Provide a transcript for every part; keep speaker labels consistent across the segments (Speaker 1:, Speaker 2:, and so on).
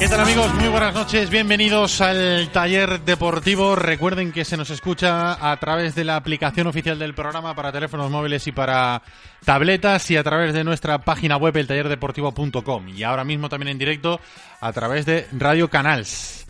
Speaker 1: ¿Qué tal amigos? Muy buenas noches, bienvenidos al taller deportivo. Recuerden que se nos escucha a través de la aplicación oficial del programa para teléfonos móviles y para tabletas y a través de nuestra página web eltallerdeportivo.com y ahora mismo también en directo a través de Radio Canals.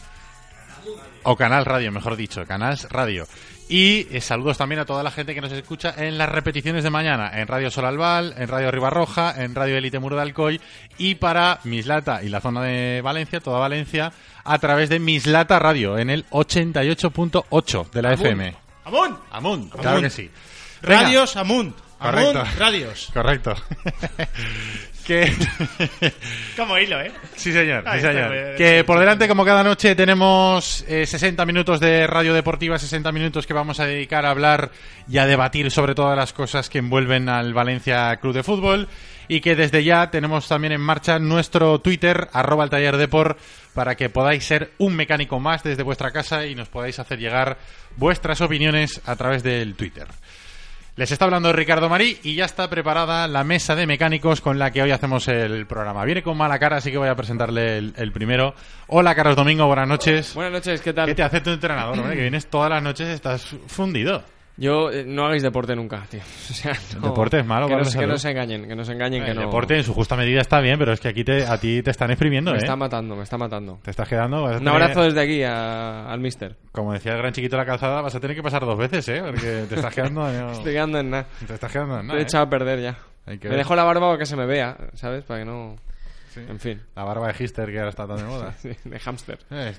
Speaker 1: O Canal Radio, mejor dicho, Canals Radio. Y eh, saludos también a toda la gente que nos escucha en las repeticiones de mañana, en Radio Solalval, en Radio Ribarroja, en Radio Elite Muro de Alcoy y para Mislata y la zona de Valencia, toda Valencia, a través de Mislata Radio en el 88.8 de la FM.
Speaker 2: ¡Amunt!
Speaker 1: Amunt, claro que sí. Venga.
Speaker 2: Radios.
Speaker 1: Correcto.
Speaker 2: Amunt, radios.
Speaker 1: Correcto. Que
Speaker 2: Como hilo, ¿eh?
Speaker 1: Sí, señor.
Speaker 2: Ahí
Speaker 1: sí,
Speaker 2: está,
Speaker 1: señor. Que por delante, como cada noche, tenemos eh, 60 minutos de radio deportiva, 60 minutos que vamos a dedicar a hablar y a debatir sobre todas las cosas que envuelven al Valencia Club de Fútbol. Y que desde ya tenemos también en marcha nuestro Twitter, arroba el taller deport, para que podáis ser un mecánico más desde vuestra casa y nos podáis hacer llegar vuestras opiniones a través del Twitter. Les está hablando Ricardo Marí y ya está preparada la mesa de mecánicos con la que hoy hacemos el programa. Viene con mala cara, así que voy a presentarle el, el primero. Hola, Carlos Domingo, buenas noches.
Speaker 3: Buenas noches, ¿qué tal?
Speaker 1: ¿Qué te hace tu entrenador, hombre? Que vienes todas las noches, estás fundido.
Speaker 3: Yo eh, no hagáis deporte nunca, tío. O sea, no-
Speaker 1: deporte es malo
Speaker 3: que
Speaker 1: para
Speaker 3: no, que se engañen, que no se engañen, que
Speaker 1: el
Speaker 3: no.
Speaker 1: deporte en su justa medida está bien, pero es que aquí te, a ti te están exprimiendo,
Speaker 3: me
Speaker 1: ¿eh?
Speaker 3: está matando, me está matando.
Speaker 1: Te estás quedando... vas a
Speaker 3: Un
Speaker 1: tener-
Speaker 3: abrazo desde aquí a- al mister.
Speaker 1: Como decía el gran chiquito de la calzada, vas a tener que pasar dos veces, ¿eh? Porque te estás quedando... no-
Speaker 3: Estoy quedando en nada.
Speaker 1: Te estás quedando en nada, ¿eh?
Speaker 3: echado a perder ya. Me dejo la barba para que se me vea, ¿sabes? Para que no. En fin.
Speaker 1: La barba de Hister que ahora está tan de moda.
Speaker 3: Sí, de hámster.
Speaker 1: Eh,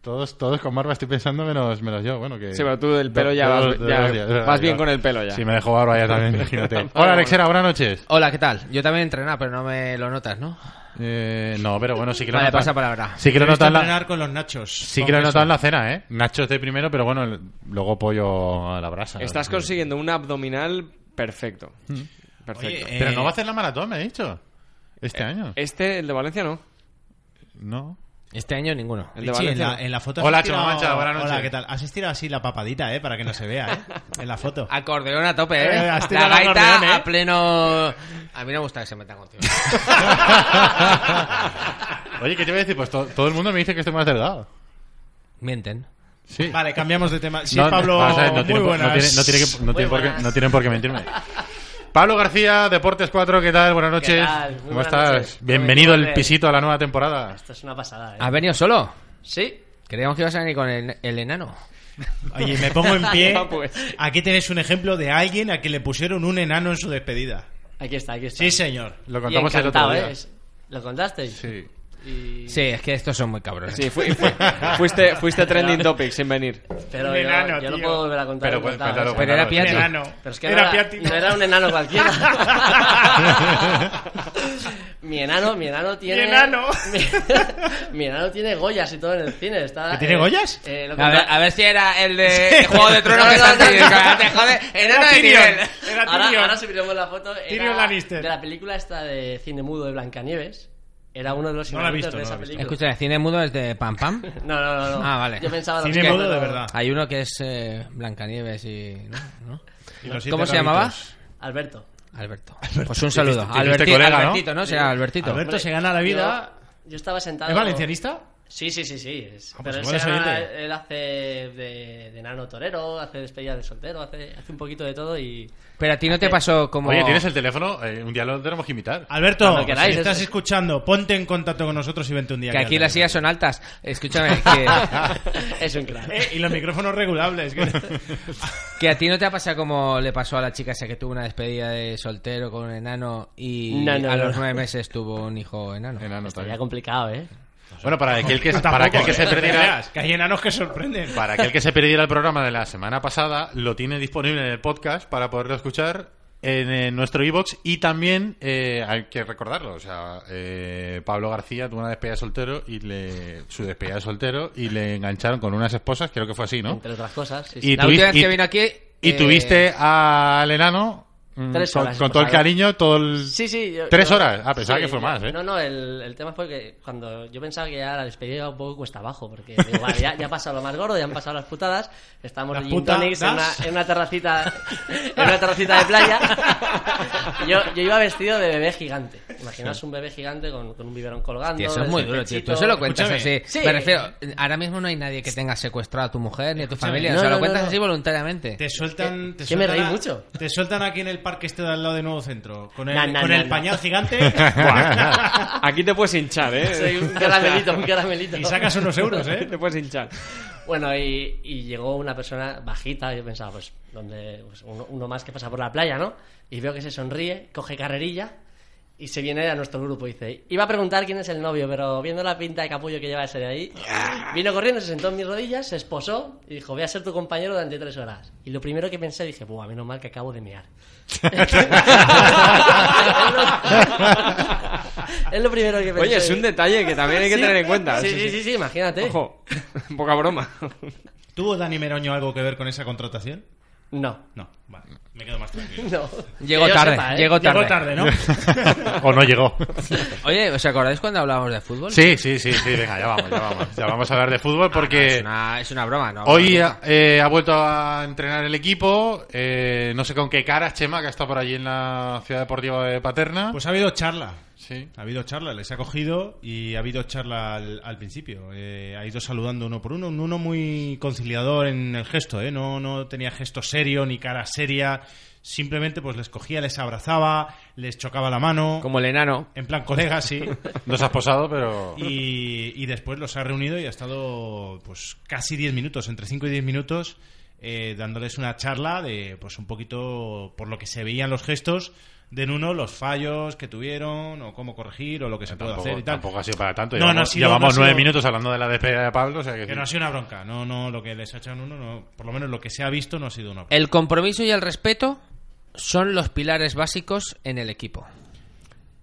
Speaker 1: todos, todos con barba estoy pensando menos, menos yo. Bueno, que...
Speaker 3: Sí, pero tú del pelo ya vas- ya
Speaker 1: días,
Speaker 3: bien con el pelo ya.
Speaker 1: Sí, me dejo barba ya también, imagínate. Hola, Alexera, buenas noches.
Speaker 4: Hola, ¿qué tal? Yo también he entrenado, pero no me lo notas, ¿no?
Speaker 1: Eh, no, pero bueno, sí que lo
Speaker 4: Vale,
Speaker 1: notan-
Speaker 4: pasa palabra.
Speaker 1: Sí que lo
Speaker 2: He
Speaker 1: notan la...
Speaker 2: entrenar con los nachos.
Speaker 1: Sí que lo he notado en la cena, ¿eh? Nachos de primero, pero bueno, el- luego pollo a la brasa.
Speaker 3: Estás consiguiendo un abdominal perfecto. Perfecto.
Speaker 2: Oye,
Speaker 1: Pero
Speaker 2: eh,
Speaker 1: no va a hacer la maratón, me ha dicho. Este año.
Speaker 3: Este, el de Valencia, no.
Speaker 1: No.
Speaker 4: Este año ninguno.
Speaker 3: El de
Speaker 2: en
Speaker 3: Valencia.
Speaker 2: la, en la foto
Speaker 1: Hola,
Speaker 2: has estirado-
Speaker 1: Chema Mancha, buenas noches.
Speaker 2: Hola, ¿qué tal? Has estirado así la papadita, ¿eh? Para que no se vea, ¿eh? En la foto.
Speaker 4: Acordeón a tope,
Speaker 2: Eh,
Speaker 4: ¿eh?
Speaker 2: has
Speaker 4: la gaita
Speaker 2: acordeón, ¿eh?
Speaker 4: a pleno... A mí no me gusta que se metan contigo.
Speaker 1: Oye, ¿qué te voy a decir? Pues to- todo el mundo me dice que estoy más delgado.
Speaker 4: Mienten.
Speaker 1: Sí.
Speaker 2: Vale, cambiamos de tema. Sí,
Speaker 1: No,
Speaker 2: Pablo,
Speaker 1: vamos a ver, no
Speaker 2: muy
Speaker 1: tiene por- no
Speaker 2: buenas.
Speaker 1: tiene- no tiene que- no
Speaker 4: Muy
Speaker 1: tiene por qué- no tienen por qué mentirme. Pablo García, Deportes 4, ¿qué tal? Buenas noches.
Speaker 5: tal?
Speaker 1: ¿Cómo
Speaker 5: buenas
Speaker 1: estás?
Speaker 5: noches.
Speaker 1: Bienvenido
Speaker 5: bien.
Speaker 1: pisito a la nueva temporada.
Speaker 5: Esto es una pasada, ¿eh?
Speaker 4: ¿Has venido solo?
Speaker 5: Sí.
Speaker 4: Creíamos que ibas a venir con el, el enano.
Speaker 2: Oye, me pongo en pie.
Speaker 3: Ah, pues.
Speaker 2: Aquí tenés un ejemplo de alguien a quien le pusieron un enano en su despedida.
Speaker 5: Aquí está, aquí está.
Speaker 2: Sí, señor.
Speaker 1: Lo contamos el otro día.
Speaker 5: ¿eh? ¿Lo contasteis?
Speaker 1: Sí.
Speaker 5: Y...
Speaker 4: Sí, es que estos son muy cabrones.
Speaker 3: Sí, fui- fui- fuiste, fuiste trending topic sin venir.
Speaker 5: Pero
Speaker 2: Un
Speaker 5: yo,
Speaker 2: enano,
Speaker 5: yo lo
Speaker 2: tío.
Speaker 5: puedo volver a contar.
Speaker 1: Pero
Speaker 5: encantado,
Speaker 1: cuéntalo,
Speaker 5: ¿eh?
Speaker 4: Pero era
Speaker 1: cuéntalo.
Speaker 4: Piatti.
Speaker 2: Enano.
Speaker 5: Pero es que
Speaker 2: Era
Speaker 5: no, era, no era un enano cualquiera. mi enano, mi enano tiene.
Speaker 2: Mi enano.
Speaker 5: Mi, mi enano tiene Goyas y todo en el cine. Está,
Speaker 2: ¿Que tiene Goyas?
Speaker 5: eh, lo
Speaker 4: A ver, a ver si era el de el Juego de Tronos
Speaker 5: No,
Speaker 4: que
Speaker 5: no,
Speaker 4: está
Speaker 5: no,
Speaker 4: aquí.
Speaker 5: no.
Speaker 4: Te jode, enano
Speaker 2: Era
Speaker 4: de nivel.
Speaker 2: Era
Speaker 5: ahora,
Speaker 2: Tyrion.
Speaker 5: ahora subiremos la foto. Era
Speaker 2: Tyrion Lannister.
Speaker 5: De la película esta de cine mudo de Blancanieves. Era uno de los
Speaker 2: No la he visto,
Speaker 5: de
Speaker 2: no
Speaker 5: esa
Speaker 2: la he visto.
Speaker 5: película.
Speaker 4: Escucha, el cine mudo es de Pam Pam.
Speaker 5: No, no, no, no.
Speaker 4: Ah, vale.
Speaker 5: Yo pensaba
Speaker 2: Cine mudo de verdad.
Speaker 4: Hay uno que es eh, Blancanieves y... ¿no? ¿no?
Speaker 2: Y los siete
Speaker 4: ¿Cómo se llamaba?
Speaker 2: rabitos.
Speaker 5: Alberto.
Speaker 4: Alberto. Pues un saludo. Alberti-
Speaker 1: colega, ¿no?
Speaker 4: Albertito, ¿no? Será Albertito.
Speaker 2: Alberto se gana la vida.
Speaker 5: Yo, yo estaba sentado.
Speaker 2: ¿Es valencianista?
Speaker 5: Sí, sí, sí, sí. es-
Speaker 2: Ah, pues
Speaker 5: pero él, se gana- él hace de, de nano torero, hace despedida de soltero, hace, hace un poquito de todo y...
Speaker 4: Pero a ti no te pasó como...
Speaker 1: Oye, ¿tienes el teléfono? Eh, un día lo tenemos que invitar.
Speaker 2: Alberto,
Speaker 5: queráis,
Speaker 2: si estás
Speaker 5: es-
Speaker 2: escuchando, ponte en contacto con nosotros y vente un día.
Speaker 4: Que
Speaker 2: aquí
Speaker 4: las sillas son altas. Escúchame, que,
Speaker 5: es un crack.
Speaker 2: Eh, y los micrófonos regulables. que-
Speaker 4: que a ti no te ha pasado como le pasó a la chica esa que tuvo una despedida de soltero con un enano y
Speaker 5: No, no,
Speaker 4: a
Speaker 5: no.
Speaker 4: los nueve meses tuvo un hijo enano.
Speaker 1: Enano
Speaker 5: Estaría complicado, ¿eh?
Speaker 1: Bueno, para aquel que,
Speaker 2: Tampoco,
Speaker 1: para aquel que se perdiera...
Speaker 2: Que hay enanos que sorprenden.
Speaker 1: Para aquel que se perdiera el programa de la semana pasada, lo tiene disponible en el podcast para poderlo escuchar en, nuestro iBox y también eh, hay que recordarlo, o sea, eh, Pablo García tuvo una despedida de soltero y le su despedida de soltero y le engancharon con unas esposas, creo que fue así, ¿no?
Speaker 5: Entre otras cosas. sí,
Speaker 1: Y
Speaker 5: sí.
Speaker 4: La
Speaker 1: tuviste-
Speaker 4: última vez que vino aquí...
Speaker 1: Y
Speaker 4: eh,
Speaker 1: tuviste al enano
Speaker 5: Tres
Speaker 1: con,
Speaker 5: horas
Speaker 1: con todo el cariño, todo el...
Speaker 5: Sí, sí. yo-
Speaker 1: ¿Tres
Speaker 5: yo-
Speaker 1: horas? Ah, pensaba
Speaker 5: sí,
Speaker 1: que fue
Speaker 5: yo-
Speaker 1: más, ¿eh?
Speaker 5: No, no, el, el tema fue que cuando yo pensaba que ya la despedida iba un poco cuesta abajo, porque digo, vale, ya, ya ha pasado lo más gordo, ya han pasado las putadas, estamos
Speaker 2: Las
Speaker 5: tonics en una, en una terracita en una terracita de playa. Yo, yo iba vestido de bebé gigante. Imaginaos un bebé gigante con, con un biberón colgando.
Speaker 4: Tío, eso es muy duro, tío. Tú se lo cuentas
Speaker 2: Escúchame.
Speaker 4: así.
Speaker 5: Sí.
Speaker 4: Me refiero, ahora mismo no hay nadie que tenga secuestrado a tu mujer ni a tu
Speaker 2: Escúchame.
Speaker 4: familia.
Speaker 5: No,
Speaker 4: o sea,
Speaker 5: no,
Speaker 4: lo cuentas
Speaker 5: no, no.
Speaker 4: así voluntariamente.
Speaker 2: Te sueltan. Te
Speaker 5: que me
Speaker 2: sueltan
Speaker 5: reí
Speaker 2: a-
Speaker 5: mucho.
Speaker 2: Te sueltan aquí en el parque este de al lado de Nuevo Centro. Con el,
Speaker 5: Na, na,
Speaker 2: con
Speaker 5: na,
Speaker 2: el
Speaker 5: na.
Speaker 2: pañal gigante.
Speaker 3: Aquí te puedes hinchar, ¿eh?
Speaker 5: Soy un caramelito, un caramelito.
Speaker 2: y sacas unos euros, ¿eh?
Speaker 3: Te puedes hinchar.
Speaker 5: Bueno, y, y llegó una persona bajita, y yo pensaba, pues, donde pues, uno, uno más que pasa por la playa, ¿no? Y veo que se sonríe, coge carrerilla y se viene a nuestro grupo. Y dice, iba a preguntar quién es el novio, pero viendo la pinta de capullo que lleva ese de ahí, vino corriendo, se sentó en mis rodillas, se esposó y dijo, voy a ser tu compañero durante tres horas. Y lo primero que pensé, dije, buah, menos mal que acabo de mear. es lo primero que pensé.
Speaker 3: Oye, es un detalle que también hay que
Speaker 5: Sí.
Speaker 3: tener en cuenta.
Speaker 5: Sí, sí, sí, sí, imagínate.
Speaker 3: Ojo, poca broma.
Speaker 2: ¿Tuvo Dani Meroño algo que ver con esa contratación?
Speaker 5: No.
Speaker 2: No, vale. Me quedo más tranquilo.
Speaker 5: No.
Speaker 4: Llegó tarde,
Speaker 5: sepa, ¿eh?
Speaker 4: llegó tarde.
Speaker 2: Llegó tarde, ¿no?
Speaker 1: o no llegó.
Speaker 4: Oye, ¿os acordáis cuando hablábamos de fútbol?
Speaker 1: Sí, sí, sí, sí, venga, ya vamos, ya vamos. Ya vamos a hablar de fútbol porque...
Speaker 4: Es una, es una broma, ¿no?
Speaker 1: Hoy
Speaker 4: No,
Speaker 1: ha, eh, ha vuelto a entrenar el equipo, eh, no sé con qué cara, Chema, que ha estado por allí en la ciudad deportiva de Paterna.
Speaker 2: Pues ha habido charla.
Speaker 1: sí.
Speaker 2: Ha habido charla, les ha cogido y ha habido charla al, al principio. Eh, ha ido saludando uno por uno, un uno muy conciliador en el gesto, ¿eh? No, no tenía gesto serio ni cara seria. Simplemente pues les cogía, les abrazaba, les chocaba la mano.
Speaker 4: Como el enano.
Speaker 2: En plan colega, sí.
Speaker 1: No se ha posado, pero...
Speaker 2: y, y después los ha reunido y ha estado pues casi 10 minutos, entre 5 y 10 minutos, eh, dándoles una charla de pues un poquito por lo que se veían los gestos de uno, los fallos que tuvieron o cómo corregir o lo que se puede
Speaker 1: Tampoco,
Speaker 2: hacer y tal.
Speaker 1: tampoco ha sido para tanto.
Speaker 2: No, no
Speaker 1: Llevamos,
Speaker 2: ha sido-
Speaker 1: llevamos
Speaker 2: no ha
Speaker 1: nueve
Speaker 2: sido-
Speaker 1: minutos hablando de la despedida de Pablo, o sea que,
Speaker 2: Que
Speaker 1: sí.
Speaker 2: no ha sido una bronca, no, no, lo que les ha echado en uno, no, por lo menos lo que se ha visto no ha sido una bronca.
Speaker 4: El compromiso y el respeto son los pilares básicos en el equipo.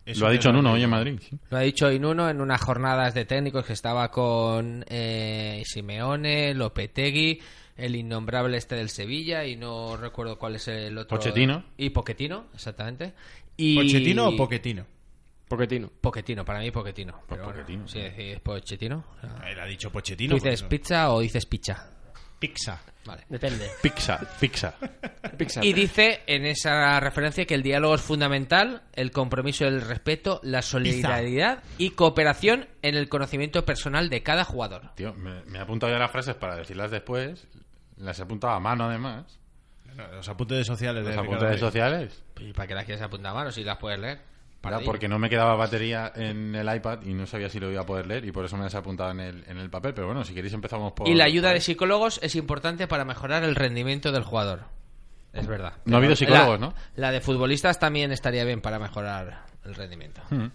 Speaker 2: Eso
Speaker 1: Lo ha dicho
Speaker 2: es
Speaker 1: en uno
Speaker 2: lo
Speaker 1: hoy en Madrid. sí.
Speaker 4: Lo ha dicho Inuno en unas jornadas de técnicos que estaba con eh, Simeone, Lopetegui, el innombrable este del Sevilla y no recuerdo cuál es el otro.
Speaker 1: Pochettino.
Speaker 4: Y Pochettino, exactamente. Y...
Speaker 2: ¿Pochettino o Poquetino?
Speaker 3: Poquetino.
Speaker 4: Pochettino, para mí Pochettino.
Speaker 1: Pues
Speaker 4: Pero bueno,
Speaker 1: Pochettino,
Speaker 4: sí, es Pochettino.
Speaker 2: Él ha dicho
Speaker 4: ¿Tú
Speaker 2: Pochettino.
Speaker 4: dices pizza o dices picha?
Speaker 2: Pizza.
Speaker 4: Vale.
Speaker 5: Depende.
Speaker 1: Pizza, pizza.
Speaker 3: Pixar.
Speaker 4: Y dice en esa referencia que el diálogo es fundamental, el compromiso y el respeto, la solidaridad y cooperación en el conocimiento personal de cada jugador.
Speaker 1: Tío, me, me he apuntado ya las frases para decirlas después. Las he apuntado a mano, además.
Speaker 2: Los apuntes sociales de
Speaker 1: Los
Speaker 2: Ricardo
Speaker 1: apuntes sociales.
Speaker 4: ¿Y para qué las quieres apuntar a mano si las puedes leer?
Speaker 1: Para
Speaker 4: Para
Speaker 1: porque no me quedaba batería en el iPad y no sabía si lo iba a poder leer y por eso me las he apuntado en el, en el papel. Pero bueno, si queréis empezamos por...
Speaker 4: Y la ayuda
Speaker 1: por-
Speaker 4: de psicólogos es importante para mejorar el rendimiento del jugador. Es verdad.
Speaker 1: No ha habido psicólogos,
Speaker 4: La-
Speaker 1: ¿no?
Speaker 4: La de futbolistas también estaría bien para mejorar el rendimiento.
Speaker 1: Mm.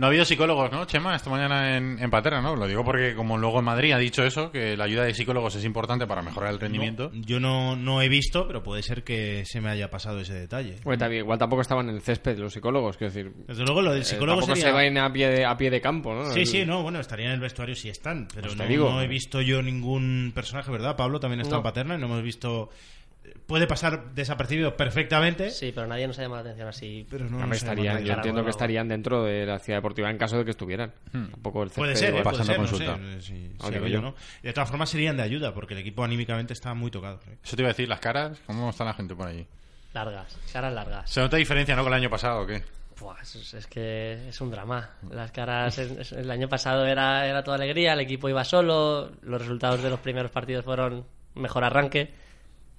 Speaker 1: No ha habido psicólogos, ¿no, Chema? Esta mañana en, en Patera, ¿no? Lo digo porque como luego en Madrid ha dicho eso, que la ayuda de psicólogos es importante para mejorar el rendimiento.
Speaker 2: No, yo no, no he visto, pero puede ser que se me haya pasado ese detalle.
Speaker 3: Bueno, también, igual tampoco estaban en el césped los psicólogos, quiero decir.
Speaker 2: Desde luego lo del
Speaker 3: eh,
Speaker 2: psicólogo sería-
Speaker 3: se vayan a pie de, a pie de campo, ¿no?
Speaker 2: Sí,
Speaker 3: El-
Speaker 2: sí, no, bueno, estaría en el vestuario si están, pero
Speaker 3: Pues
Speaker 2: no,
Speaker 3: digo.
Speaker 2: no he visto yo ningún personaje, ¿verdad? Pablo también está
Speaker 5: No.
Speaker 2: en Paterna y no hemos visto... Puede pasar desapercibido perfectamente,
Speaker 5: Sí, pero nadie nos ha llamado la atención así.
Speaker 2: pero no, no
Speaker 3: estarían- yo entiendo que estarían dentro de la ciudad deportiva en caso de que estuvieran. Tampoco el
Speaker 2: Puede ser, eh, puede
Speaker 1: pasando
Speaker 2: no
Speaker 1: consulta.
Speaker 2: sé, si- si
Speaker 3: digo
Speaker 2: ha habido,
Speaker 3: yo.
Speaker 2: ¿no? Y de todas formas serían de ayuda, porque el equipo anímicamente está muy tocado. ¿eh?
Speaker 1: Eso te iba a decir, las caras, ¿cómo está la gente por allí?
Speaker 5: Largas, caras largas.
Speaker 1: ¿Se nota diferencia, no, con el año pasado o qué?
Speaker 5: Es, que es un drama. Las caras, el año pasado era, era toda alegría, el equipo iba solo, los resultados de los primeros partidos fueron mejor arranque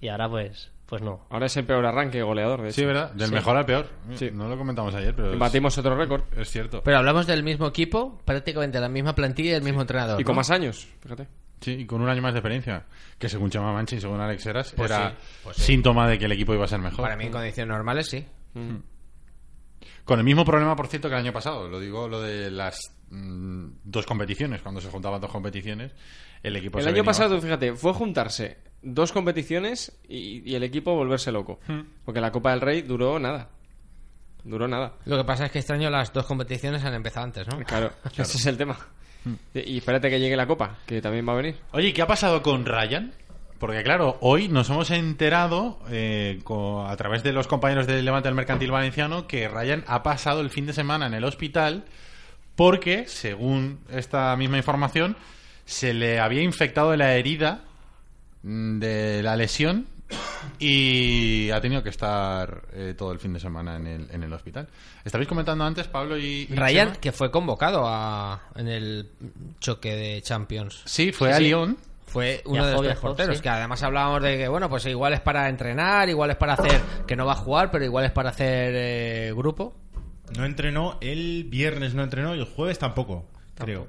Speaker 5: y ahora pues, pues no.
Speaker 3: Ahora es el peor arranque goleador, de
Speaker 1: Sí,
Speaker 3: hecho.
Speaker 1: ¿verdad? Del
Speaker 5: Sí.
Speaker 1: mejor al peor.
Speaker 3: Sí.
Speaker 1: No lo comentamos ayer, pero es,
Speaker 3: Batimos otro récord.
Speaker 1: es cierto.
Speaker 4: Pero hablamos del mismo equipo, prácticamente la misma plantilla y el mismo entrenador.
Speaker 3: Y con
Speaker 4: ¿no?
Speaker 3: más años, fíjate.
Speaker 1: Sí, y con un año más de experiencia. Que según Chema Manchi y según Alex Heras,
Speaker 4: Pues
Speaker 1: era
Speaker 4: sí, pues sí.
Speaker 1: síntoma de que el equipo iba a ser mejor.
Speaker 4: Para mí en condiciones normales sí.
Speaker 1: Con el mismo problema, por cierto, que el año pasado. Lo digo lo de las mm, dos competiciones. Cuando se juntaban dos competiciones, el equipo
Speaker 3: el
Speaker 1: se
Speaker 3: año
Speaker 1: venía
Speaker 3: pasado,
Speaker 1: abajo.
Speaker 3: fíjate, fue juntarse dos competiciones y, y el equipo volverse loco.
Speaker 1: Hmm.
Speaker 3: Porque la Copa del Rey duró nada. Duró nada.
Speaker 4: Lo que pasa es que este año las dos competiciones han empezado antes, ¿no?
Speaker 3: Claro, ese es el tema. Y y espérate que llegue la Copa, que también va a venir.
Speaker 1: Oye, ¿y ¿qué ha pasado con Ryan? Porque claro, hoy nos hemos enterado eh, co- a través de los compañeros del Levante del Mercantil Valenciano que Ryan ha pasado el fin de semana en el hospital porque, según esta misma información, se le había infectado la herida de la lesión y ha tenido que estar eh, todo el fin de semana en el, en el hospital. Estabais comentando antes, Pablo y, y
Speaker 4: Ryan,
Speaker 1: Chema?
Speaker 4: que fue convocado a, en el choque de Champions.
Speaker 1: Sí, fue
Speaker 4: Sí,
Speaker 1: a
Speaker 4: sí.
Speaker 1: Lyon.
Speaker 4: Fue uno
Speaker 5: Viajó,
Speaker 4: de los tres porteros,
Speaker 5: sí.
Speaker 4: que además hablábamos de que, bueno, pues igual es para entrenar, igual es para hacer, que no va a jugar, pero igual es para hacer eh, grupo.
Speaker 2: No entrenó, el viernes no entrenó y el jueves tampoco, creo.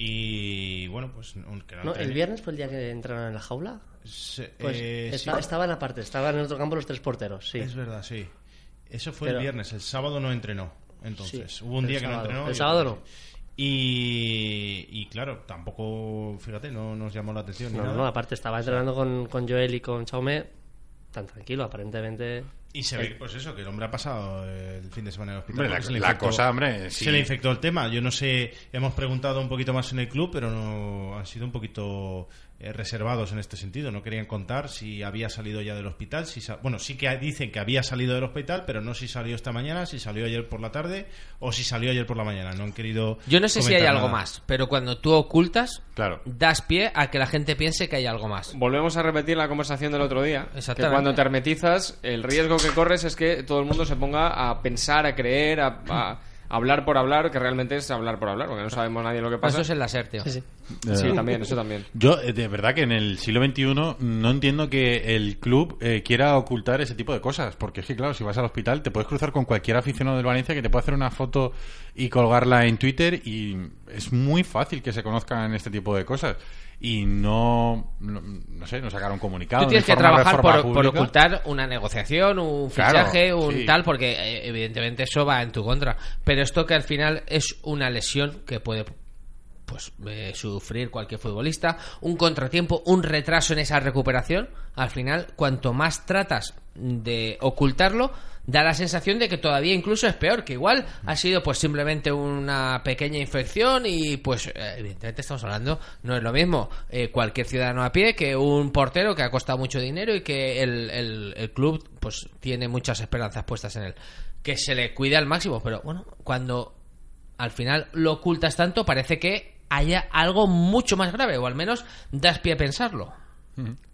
Speaker 2: Y bueno, pues... aunque no
Speaker 5: No, el viernes fue el día que entraron en la jaula.
Speaker 2: Se-
Speaker 5: Pues
Speaker 2: eh,
Speaker 5: esta-
Speaker 2: sí.
Speaker 5: estaban aparte, estaban en otro campo los tres porteros, sí.
Speaker 2: Es verdad, sí. Eso fue
Speaker 5: Pero-
Speaker 2: el viernes, el sábado no entrenó. Entonces,
Speaker 5: Sí,
Speaker 2: hubo un día que no entrenó.
Speaker 5: El sábado no.
Speaker 2: Y, y claro, tampoco, fíjate, no nos llamó la atención. ni
Speaker 5: No,
Speaker 2: nada.
Speaker 5: no, aparte estaba entrenando con, con Joel y con Chaume tan tranquilo, aparentemente.
Speaker 2: Y se ve, pues eso, que el hombre ha pasado el fin de semana en el hospital.
Speaker 1: Hombre, la,
Speaker 2: infectó-
Speaker 1: cosa, hombre, sí.
Speaker 2: Se le infectó el tema. Yo no sé, hemos preguntado un poquito más en el club, pero no han sido un poquito eh, reservados en este sentido. No querían contar si había salido ya del hospital. Si sa- bueno, sí que dicen que había salido del hospital, pero no si salió esta mañana, si salió ayer por la tarde o si salió ayer por la mañana. No han querido.
Speaker 4: Yo no sé si hay algo más, pero cuando tú ocultas,
Speaker 1: Claro.
Speaker 4: das pie a que la gente piense que hay algo más.
Speaker 3: Volvemos a repetir la conversación del otro día. Que cuando te hermetizas, el riesgo que corres es que todo el mundo se ponga a pensar, a creer, a, a hablar por hablar, que realmente es hablar por hablar, porque no sabemos nadie lo que pasa.
Speaker 4: Eso es el láser, tío.
Speaker 5: Sí, sí.
Speaker 3: Sí, también, eso también.
Speaker 1: Yo, eh, de verdad que en el siglo XXI no entiendo que el club eh, quiera ocultar ese tipo de cosas. Porque es que, claro, si vas al hospital te puedes cruzar con cualquier aficionado del Valencia que te puede hacer una foto y colgarla en Twitter y es muy fácil que se conozcan este tipo de cosas. Y no, no, no sé, no sacar un comunicado.
Speaker 4: Tú tienes que trabajar por, ocultar una negociación, un
Speaker 1: Claro,
Speaker 4: fichaje, un
Speaker 1: sí.
Speaker 4: tal, porque eh, evidentemente eso va en tu contra. Pero esto que al final es una lesión que puede pues eh, sufrir cualquier futbolista, un contratiempo, un retraso en esa recuperación, al final cuanto más tratas de ocultarlo, da la sensación de que todavía incluso es peor, que igual ha sido pues simplemente una pequeña infección y pues eh, evidentemente estamos hablando, no es lo mismo eh, cualquier ciudadano a pie que un portero que ha costado mucho dinero y que el, el- el club pues tiene muchas esperanzas puestas en él, que se le cuide al máximo, pero bueno, cuando al final lo ocultas tanto, parece que haya algo mucho más grave, o al menos das pie a pensarlo.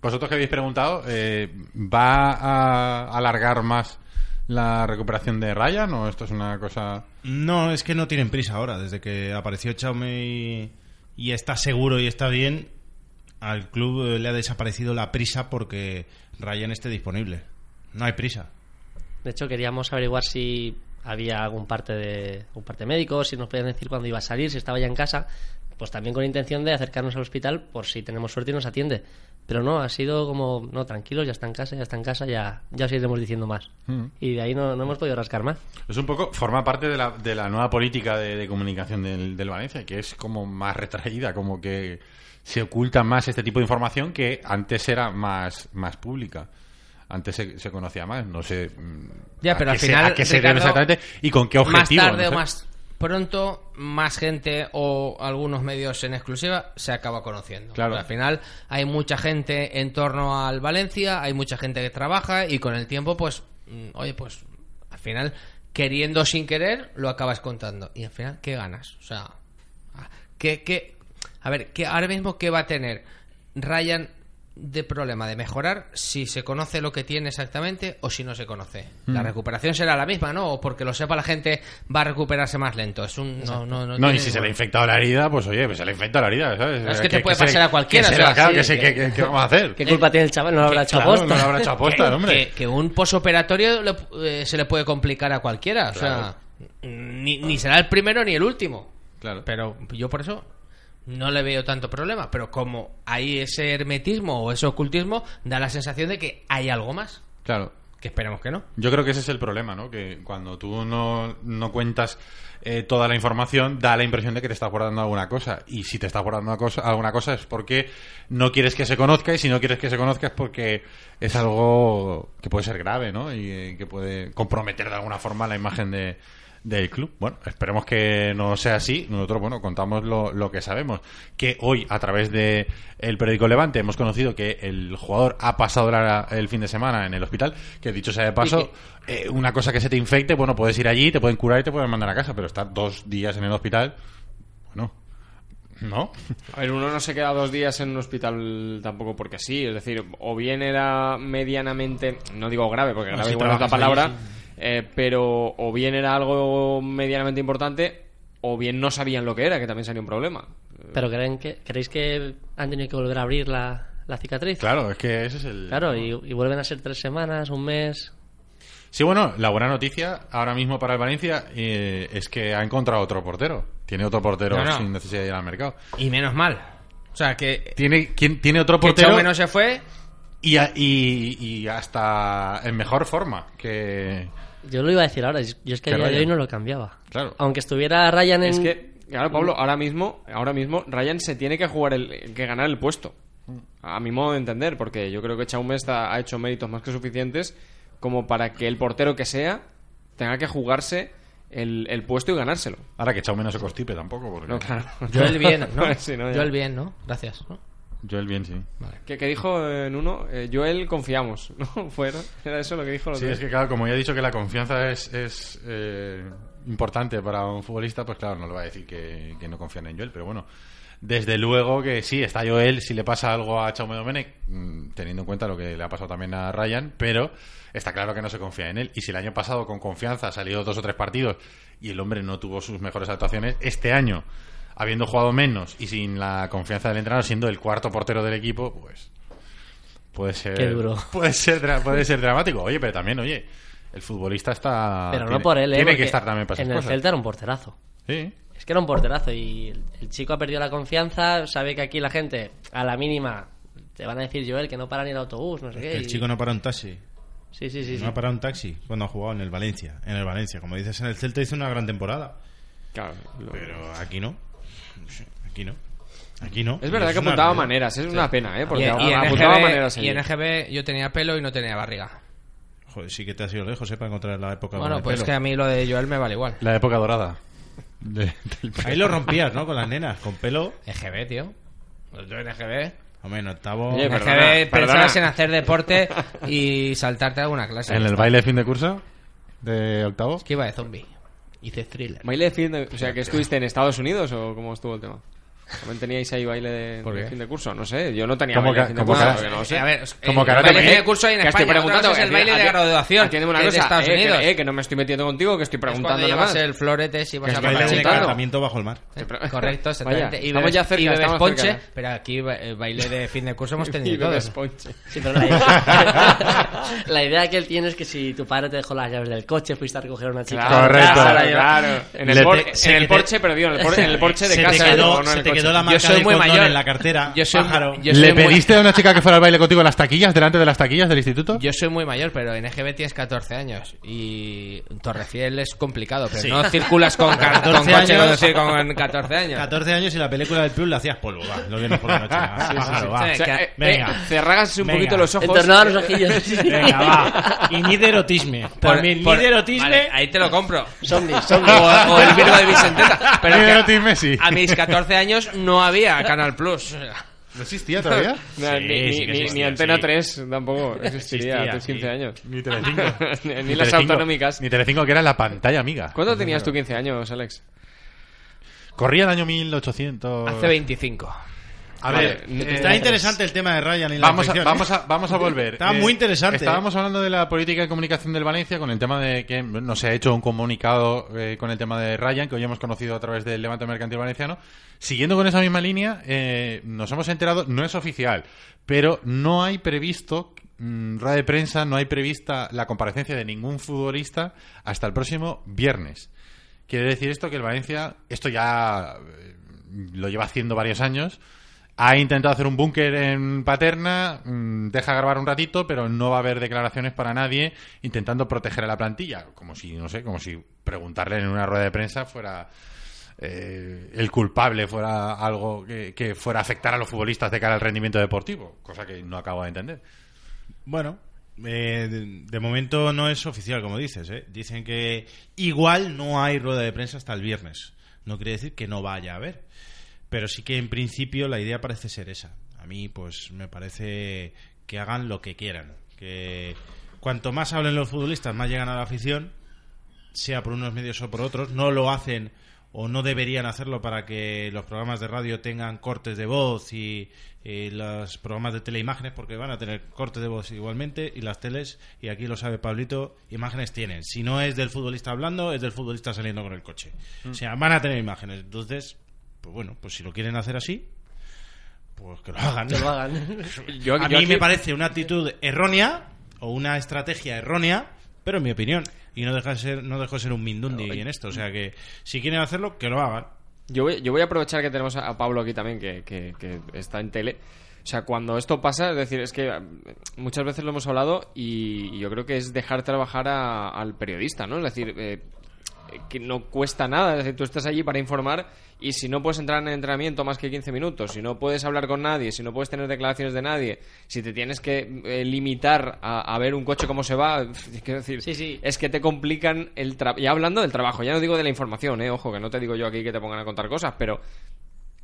Speaker 1: Vosotros que habéis preguntado, eh, ¿va a alargar más la recuperación de Ryan o esto es una cosa...
Speaker 2: No, es que no tienen prisa ahora. Desde que apareció Chaume y, y está seguro y está bien, al club eh, le ha desaparecido la prisa porque Ryan esté disponible. No hay prisa.
Speaker 5: De hecho, queríamos averiguar si había algún parte de un parte médico, si nos podían decir cuándo iba a salir, si estaba ya en casa, pues también con intención de acercarnos al hospital por si tenemos suerte y nos atiende. Pero no, ha sido como, no, tranquilos, ya está en casa, ya está en casa, ya, ya os iremos diciendo más.
Speaker 1: Mm.
Speaker 5: Y de ahí no, no hemos podido rascar más.
Speaker 1: Es un poco, forma parte de la, de la nueva política de, de comunicación del, del Valencia, que es como más retraída, como que se oculta más este tipo de información que antes era más, más pública. Antes se, se conocía más, no sé. mm,
Speaker 4: Ya, pero al
Speaker 1: se-
Speaker 4: final,
Speaker 1: a qué se debe exactamente y con qué objetivo.
Speaker 4: Más tarde
Speaker 1: no
Speaker 4: o más pronto, más gente o algunos medios en exclusiva se acaba conociendo.
Speaker 1: Claro.
Speaker 4: Porque Al final hay mucha gente en torno al Valencia, hay mucha gente que trabaja y con el tiempo, pues, mm, oye, pues al final, queriendo sin querer, lo acabas contando. Y al final, ¿qué ganas? O sea, ¿qué, qué, a ver, ¿qué, ahora mismo qué va a tener Ryan de problema de mejorar si se conoce lo que tiene exactamente o si no se conoce. La
Speaker 1: Mm.
Speaker 4: recuperación será la misma, ¿no? O porque lo sepa la gente va a recuperarse más lento. Es un no no no.
Speaker 1: No, y si se le ha infectado la herida, pues oye, pues se le ha infectado la herida, ¿sabes?
Speaker 4: Es que te puede pasar a cualquiera,
Speaker 1: que
Speaker 4: o
Speaker 1: se-
Speaker 4: sea,
Speaker 1: claro,
Speaker 4: sí,
Speaker 1: que sé,
Speaker 4: que-
Speaker 1: que- que- ¿qué vamos a hacer?
Speaker 5: ¿Qué culpa tiene el chaval? No lo habrá hecho
Speaker 1: Claro,
Speaker 5: aposta.
Speaker 1: no lo habrá hecho aposta, hombre.
Speaker 4: que, que un posoperatorio le- eh, se le puede complicar a cualquiera. O sea, ni, ni será el primero ni el último.
Speaker 1: Claro.
Speaker 4: Pero yo por eso no le veo tanto problema. Pero como hay ese hermetismo o ese ocultismo, da la sensación de que hay algo más.
Speaker 1: Claro.
Speaker 4: Que esperemos que no.
Speaker 1: Yo creo que ese es el problema, ¿no? Que cuando tú no, no cuentas eh, toda la información, da la impresión de que te estás guardando alguna cosa. Y si te estás guardando una cosa, alguna cosa es porque no quieres que se conozca y si no quieres que se conozca es porque es algo que puede ser grave, ¿no? Y eh, que puede comprometer de alguna forma la imagen de, del club. Bueno, esperemos que no sea así. Nosotros, bueno, contamos lo, lo que sabemos. Que hoy, a través de el periódico Levante, hemos conocido que el jugador ha pasado la- el fin de semana en el hospital. Que dicho sea de paso, eh, una cosa que se te infecte, bueno, puedes ir allí, te pueden curar y te pueden mandar a casa, pero estar dos días en el hospital, bueno, ¿no?
Speaker 3: A ver, uno no se queda dos días en un hospital tampoco porque sí. Es decir, o bien era medianamente, no digo grave, porque
Speaker 2: No,
Speaker 3: grave
Speaker 2: si
Speaker 3: igual no es la
Speaker 2: trabajas
Speaker 3: palabra,
Speaker 2: ahí,
Speaker 3: eh, pero o bien era algo medianamente importante, o bien no sabían lo que era, que también sería un problema.
Speaker 5: Pero ¿creen que, ¿creéis que han tenido que volver a abrir la, la cicatriz?
Speaker 1: Claro, es que ese es el...
Speaker 5: Claro, y, y vuelven a ser tres semanas, un mes.
Speaker 1: Sí, bueno, la buena noticia ahora mismo para el Valencia eh, es que ha encontrado otro portero. Tiene otro portero
Speaker 4: No, no.
Speaker 1: sin necesidad de ir al mercado.
Speaker 4: Y menos mal. O sea, que,
Speaker 1: Tiene, ¿quién- tiene otro
Speaker 4: que
Speaker 1: portero
Speaker 4: Chaume no se fue.
Speaker 1: y, a- y, y hasta en mejor forma que...
Speaker 5: Yo lo iba a decir ahora, yo es que a día de hoy no lo cambiaba.
Speaker 1: Claro.
Speaker 5: Aunque estuviera Ryan en...
Speaker 3: Es que, claro, Pablo, ahora mismo, ahora mismo Ryan se tiene que jugar el, que ganar el puesto. A mi modo de entender, porque yo creo que Chaume está, ha hecho méritos más que suficientes como para que el portero que sea tenga que jugarse el, el puesto y ganárselo.
Speaker 1: Ahora que Chaume no se constipe tampoco, porque...
Speaker 3: No, claro.
Speaker 4: Yo el bien, ¿no?
Speaker 3: Sí, no.
Speaker 4: Yo el bien, ¿no? Gracias. ¿no?
Speaker 1: Yo el bien, sí.
Speaker 3: ¿Qué, qué dijo en uno? Eh, Joel confiamos, ¿no? ¿Fue, no? ¿Era eso lo que dijo? el
Speaker 1: Sí,
Speaker 3: otro
Speaker 1: es que claro, como ya he dicho que la confianza es, es eh, importante para un futbolista, pues claro, no le va a decir que, que no confían en Joel, pero bueno, desde luego que sí, está Joel, si le pasa algo a Chaume Domenech, mm, teniendo en cuenta lo que le ha pasado también a Ryan, pero está claro que no se confía en él. Y si el año pasado con confianza ha salido dos o tres partidos y el hombre no tuvo sus mejores actuaciones, este año, habiendo jugado menos y sin la confianza del entrenador, siendo el cuarto portero del equipo, pues puede ser
Speaker 5: Qué duro.
Speaker 1: puede ser puede ser dramático oye pero también oye el futbolista está
Speaker 5: Pero no
Speaker 1: tiene-
Speaker 5: por él, ¿eh?
Speaker 1: tiene que estar también para esas
Speaker 5: En el
Speaker 1: cosas
Speaker 5: Celta era un porterazo.
Speaker 1: sí
Speaker 5: Es que era un porterazo y el, el chico ha perdido la confianza, sabe que aquí la gente, a la mínima, te van a decir Joel que no para ni el autobús, no sé qué.
Speaker 2: El
Speaker 5: y-
Speaker 2: chico no para un taxi.
Speaker 5: Sí, sí, sí. sí.
Speaker 2: No ha parado un taxi cuando ha jugado en el Valencia. En el Valencia, como dices, en el Celta hizo una gran temporada.
Speaker 3: Claro, lo-
Speaker 2: Pero aquí no. Aquí no. Aquí no.
Speaker 3: Es verdad que apuntaba
Speaker 2: realidad.
Speaker 3: maneras, es una pena, ¿eh?
Speaker 4: Y,
Speaker 3: Porque
Speaker 4: y en
Speaker 3: apuntaba
Speaker 4: EGB,
Speaker 3: maneras
Speaker 4: y en EGB yo tenía pelo y no tenía barriga.
Speaker 2: Joder, sí que te has ido lejos, ¿eh? Para encontrar la época.
Speaker 4: Bueno, pues
Speaker 2: pelo.
Speaker 4: que a mí lo de Joel me vale igual.
Speaker 1: la época dorada de-
Speaker 2: Ahí lo rompías, ¿no? Con las nenas, con pelo.
Speaker 4: EGB, tío. Yo en EGB.
Speaker 2: Hombre, en octavo.
Speaker 3: Oye,
Speaker 4: En
Speaker 3: Perdona,
Speaker 4: EGB
Speaker 3: perdona.
Speaker 4: pensabas en hacer deporte y saltarte alguna clase.
Speaker 1: en el baile de fin de curso de octavo
Speaker 4: Es que iba de zombie. Hice thriller.
Speaker 3: ¿Baile de fin de... O sea, que estuviste en Estados Unidos o cómo estuvo el tema? ¿También teníais ahí baile de,
Speaker 4: ¿Por
Speaker 3: de fin de curso? No sé, yo no tenía
Speaker 1: Como
Speaker 3: baile de fin de
Speaker 1: como
Speaker 3: curso, porque no sé.
Speaker 4: A ver,
Speaker 1: Como
Speaker 4: eh,
Speaker 1: karate
Speaker 4: el baile
Speaker 1: kid.
Speaker 4: de curso hay en
Speaker 3: Que estoy
Speaker 4: España.
Speaker 3: preguntando,
Speaker 4: cosa es el
Speaker 3: atiende-
Speaker 4: baile de
Speaker 3: atiende-
Speaker 4: graduación.
Speaker 3: atiéndeme una
Speaker 4: que es de
Speaker 3: cosa,
Speaker 4: Estados
Speaker 3: eh, que-
Speaker 4: Unidos.
Speaker 3: eh, que no me estoy metiendo contigo, que estoy
Speaker 4: Es cuando
Speaker 3: preguntando nada
Speaker 4: llevas
Speaker 3: más.
Speaker 4: el florete si vas a
Speaker 2: es baile de
Speaker 3: preguntando.
Speaker 2: calentamiento bajo el mar.
Speaker 4: Eh, Correcto, exactamente.
Speaker 3: Vaya,
Speaker 4: y
Speaker 3: estamos
Speaker 4: bebes,
Speaker 3: ya cerca,
Speaker 4: y bebes
Speaker 3: estamos
Speaker 4: ponche,
Speaker 3: cerca.
Speaker 4: pero aquí ba- eh, baile de fin de curso hemos tenido
Speaker 3: bebes
Speaker 4: todos.
Speaker 3: ponche.
Speaker 5: Sí, pero la idea, la idea que él tiene es que si tu padre te dejó las llaves del coche, fuiste a recoger a una chica.
Speaker 1: Correcto.
Speaker 3: claro. En el,
Speaker 1: Le
Speaker 3: por-
Speaker 1: te-
Speaker 3: en
Speaker 2: se
Speaker 3: el
Speaker 2: te-
Speaker 3: pero digo, en el, por- en el Porche de
Speaker 2: se
Speaker 3: casa.
Speaker 2: Te quedó,
Speaker 3: no en
Speaker 2: se
Speaker 3: el
Speaker 2: te
Speaker 4: coche.
Speaker 2: quedó la
Speaker 4: Yo
Speaker 2: marca
Speaker 4: soy
Speaker 2: del
Speaker 4: muy mayor.
Speaker 2: en la cartera.
Speaker 4: Yo soy,
Speaker 2: pájaro.
Speaker 4: yo soy
Speaker 1: ¿Le
Speaker 4: muy-
Speaker 1: pediste a una chica que fuera al baile contigo en las taquillas, delante de las taquillas del instituto?
Speaker 4: Yo soy muy mayor, pero en EGB tienes 14 años. Y Torreciel es complicado, pero
Speaker 2: Sí.
Speaker 4: no circulas con, con
Speaker 2: 14
Speaker 4: coche
Speaker 2: años.
Speaker 4: con 14 años.
Speaker 2: 14 años y la película del Plus le hacías polvo, va. Lo viernes por la noche. va.
Speaker 4: Sí,
Speaker 2: Pájaro,
Speaker 4: sí.
Speaker 2: va.
Speaker 4: O sea,
Speaker 3: Eh,
Speaker 2: Venga.
Speaker 3: eh, cerragas un
Speaker 2: Venga.
Speaker 3: poquito los ojos.
Speaker 5: Entornaban los ojillos.
Speaker 2: Venga, va. Y ni de erotisme. Por, mí,
Speaker 4: por-
Speaker 2: ni de erotisme.
Speaker 4: vale, ahí te lo compro.
Speaker 5: Zombies,
Speaker 4: O,
Speaker 5: zombies.
Speaker 4: o el Virgo de Vicenteta. Pero
Speaker 1: Ni
Speaker 4: que
Speaker 1: erotisme, sí.
Speaker 4: a mis 14 años no había Canal Plus.
Speaker 1: ¿No existía todavía?
Speaker 3: No,
Speaker 2: Sí,
Speaker 3: ni,
Speaker 2: sí que
Speaker 3: ni-
Speaker 2: existía,
Speaker 3: ni Antena
Speaker 2: sí.
Speaker 3: 3 tampoco existiría tus 15
Speaker 2: sí.
Speaker 3: años.
Speaker 1: Ni Telecinco.
Speaker 3: ni,
Speaker 1: Ni
Speaker 3: las
Speaker 1: Telecinco.
Speaker 3: autonómicas.
Speaker 1: Ni Telecinco, que era la pantalla amiga.
Speaker 3: ¿Cuándo tenías tú 15 años, Alex?
Speaker 1: Corría el año 1800...
Speaker 4: Hace 25.
Speaker 1: A
Speaker 3: Vale,
Speaker 1: ver,
Speaker 3: eh,
Speaker 2: Está interesante el tema de Ryan y la
Speaker 1: a, vamos,
Speaker 2: ¿eh?
Speaker 1: a, vamos a volver.
Speaker 2: Estaba muy interesante,
Speaker 1: Estábamos hablando de la política de comunicación del Valencia con el tema de que no se ha hecho un comunicado eh, con el tema de Ryan, que hoy hemos conocido a través del Levante Mercantil Valenciano. Siguiendo con esa misma línea, eh, nos hemos enterado, no es oficial, pero no hay previsto mm, rueda de prensa, no hay prevista la comparecencia de ningún futbolista hasta el próximo viernes. Quiere decir esto que el Valencia, esto ya eh, lo lleva haciendo varios años, ha intentado hacer un búnker en Paterna, mm, deja grabar un ratito, pero no va a haber declaraciones para nadie intentando proteger a la plantilla, como si, no sé, como si preguntarle en una rueda de prensa fuera eh, el culpable, fuera algo que, fuera a afectar a los futbolistas de cara al rendimiento deportivo, cosa que no acabo de entender.
Speaker 2: Bueno, eh, de momento no es oficial, como dices. ¿eh? Dicen que igual no hay rueda de prensa hasta el viernes. No quiere decir que no vaya a haber. Pero sí que en principio la idea parece ser esa. A mí, pues me parece que hagan lo que quieran. Que cuanto más hablen los futbolistas, más llegan a la afición, sea por unos medios o por otros. No lo hacen o no deberían hacerlo para que los programas de radio tengan cortes de voz y, y los programas de teleimágenes, porque van a tener cortes de voz igualmente, y las teles, y aquí lo sabe Pablito, imágenes tienen. Si no es del futbolista hablando, es del futbolista saliendo con el coche. O sea, van a tener imágenes. Entonces, pues bueno, pues si lo quieren hacer así, pues que lo hagan.
Speaker 5: Que lo hagan.
Speaker 3: Yo,
Speaker 2: a
Speaker 3: yo
Speaker 2: mí
Speaker 3: aquí-
Speaker 2: me parece una actitud errónea o una estrategia errónea, pero en mi opinión. Y no deja de ser, no dejo de ser un mindundi en esto. O sea que si quieren hacerlo, que lo hagan.
Speaker 3: Yo voy, yo voy a aprovechar que tenemos a, a Pablo aquí también, que, que- que está en tele. O sea, cuando esto pasa, es decir, es que eh, muchas veces lo hemos hablado y yo creo que es dejar trabajar a- al periodista, ¿no? Es decir, eh, que no cuesta nada, es decir, tú estás allí para informar y si no puedes entrar en entrenamiento más que 15 minutos, si no puedes hablar con nadie, si no puedes tener declaraciones de nadie, si te tienes que eh, limitar a, a ver un coche cómo se va, quiero decir,
Speaker 5: Sí, sí.
Speaker 3: es que te complican el trabajo. Ya hablando del trabajo, ya no digo de la información, eh, ojo, que no te digo yo aquí que te pongan a contar cosas, pero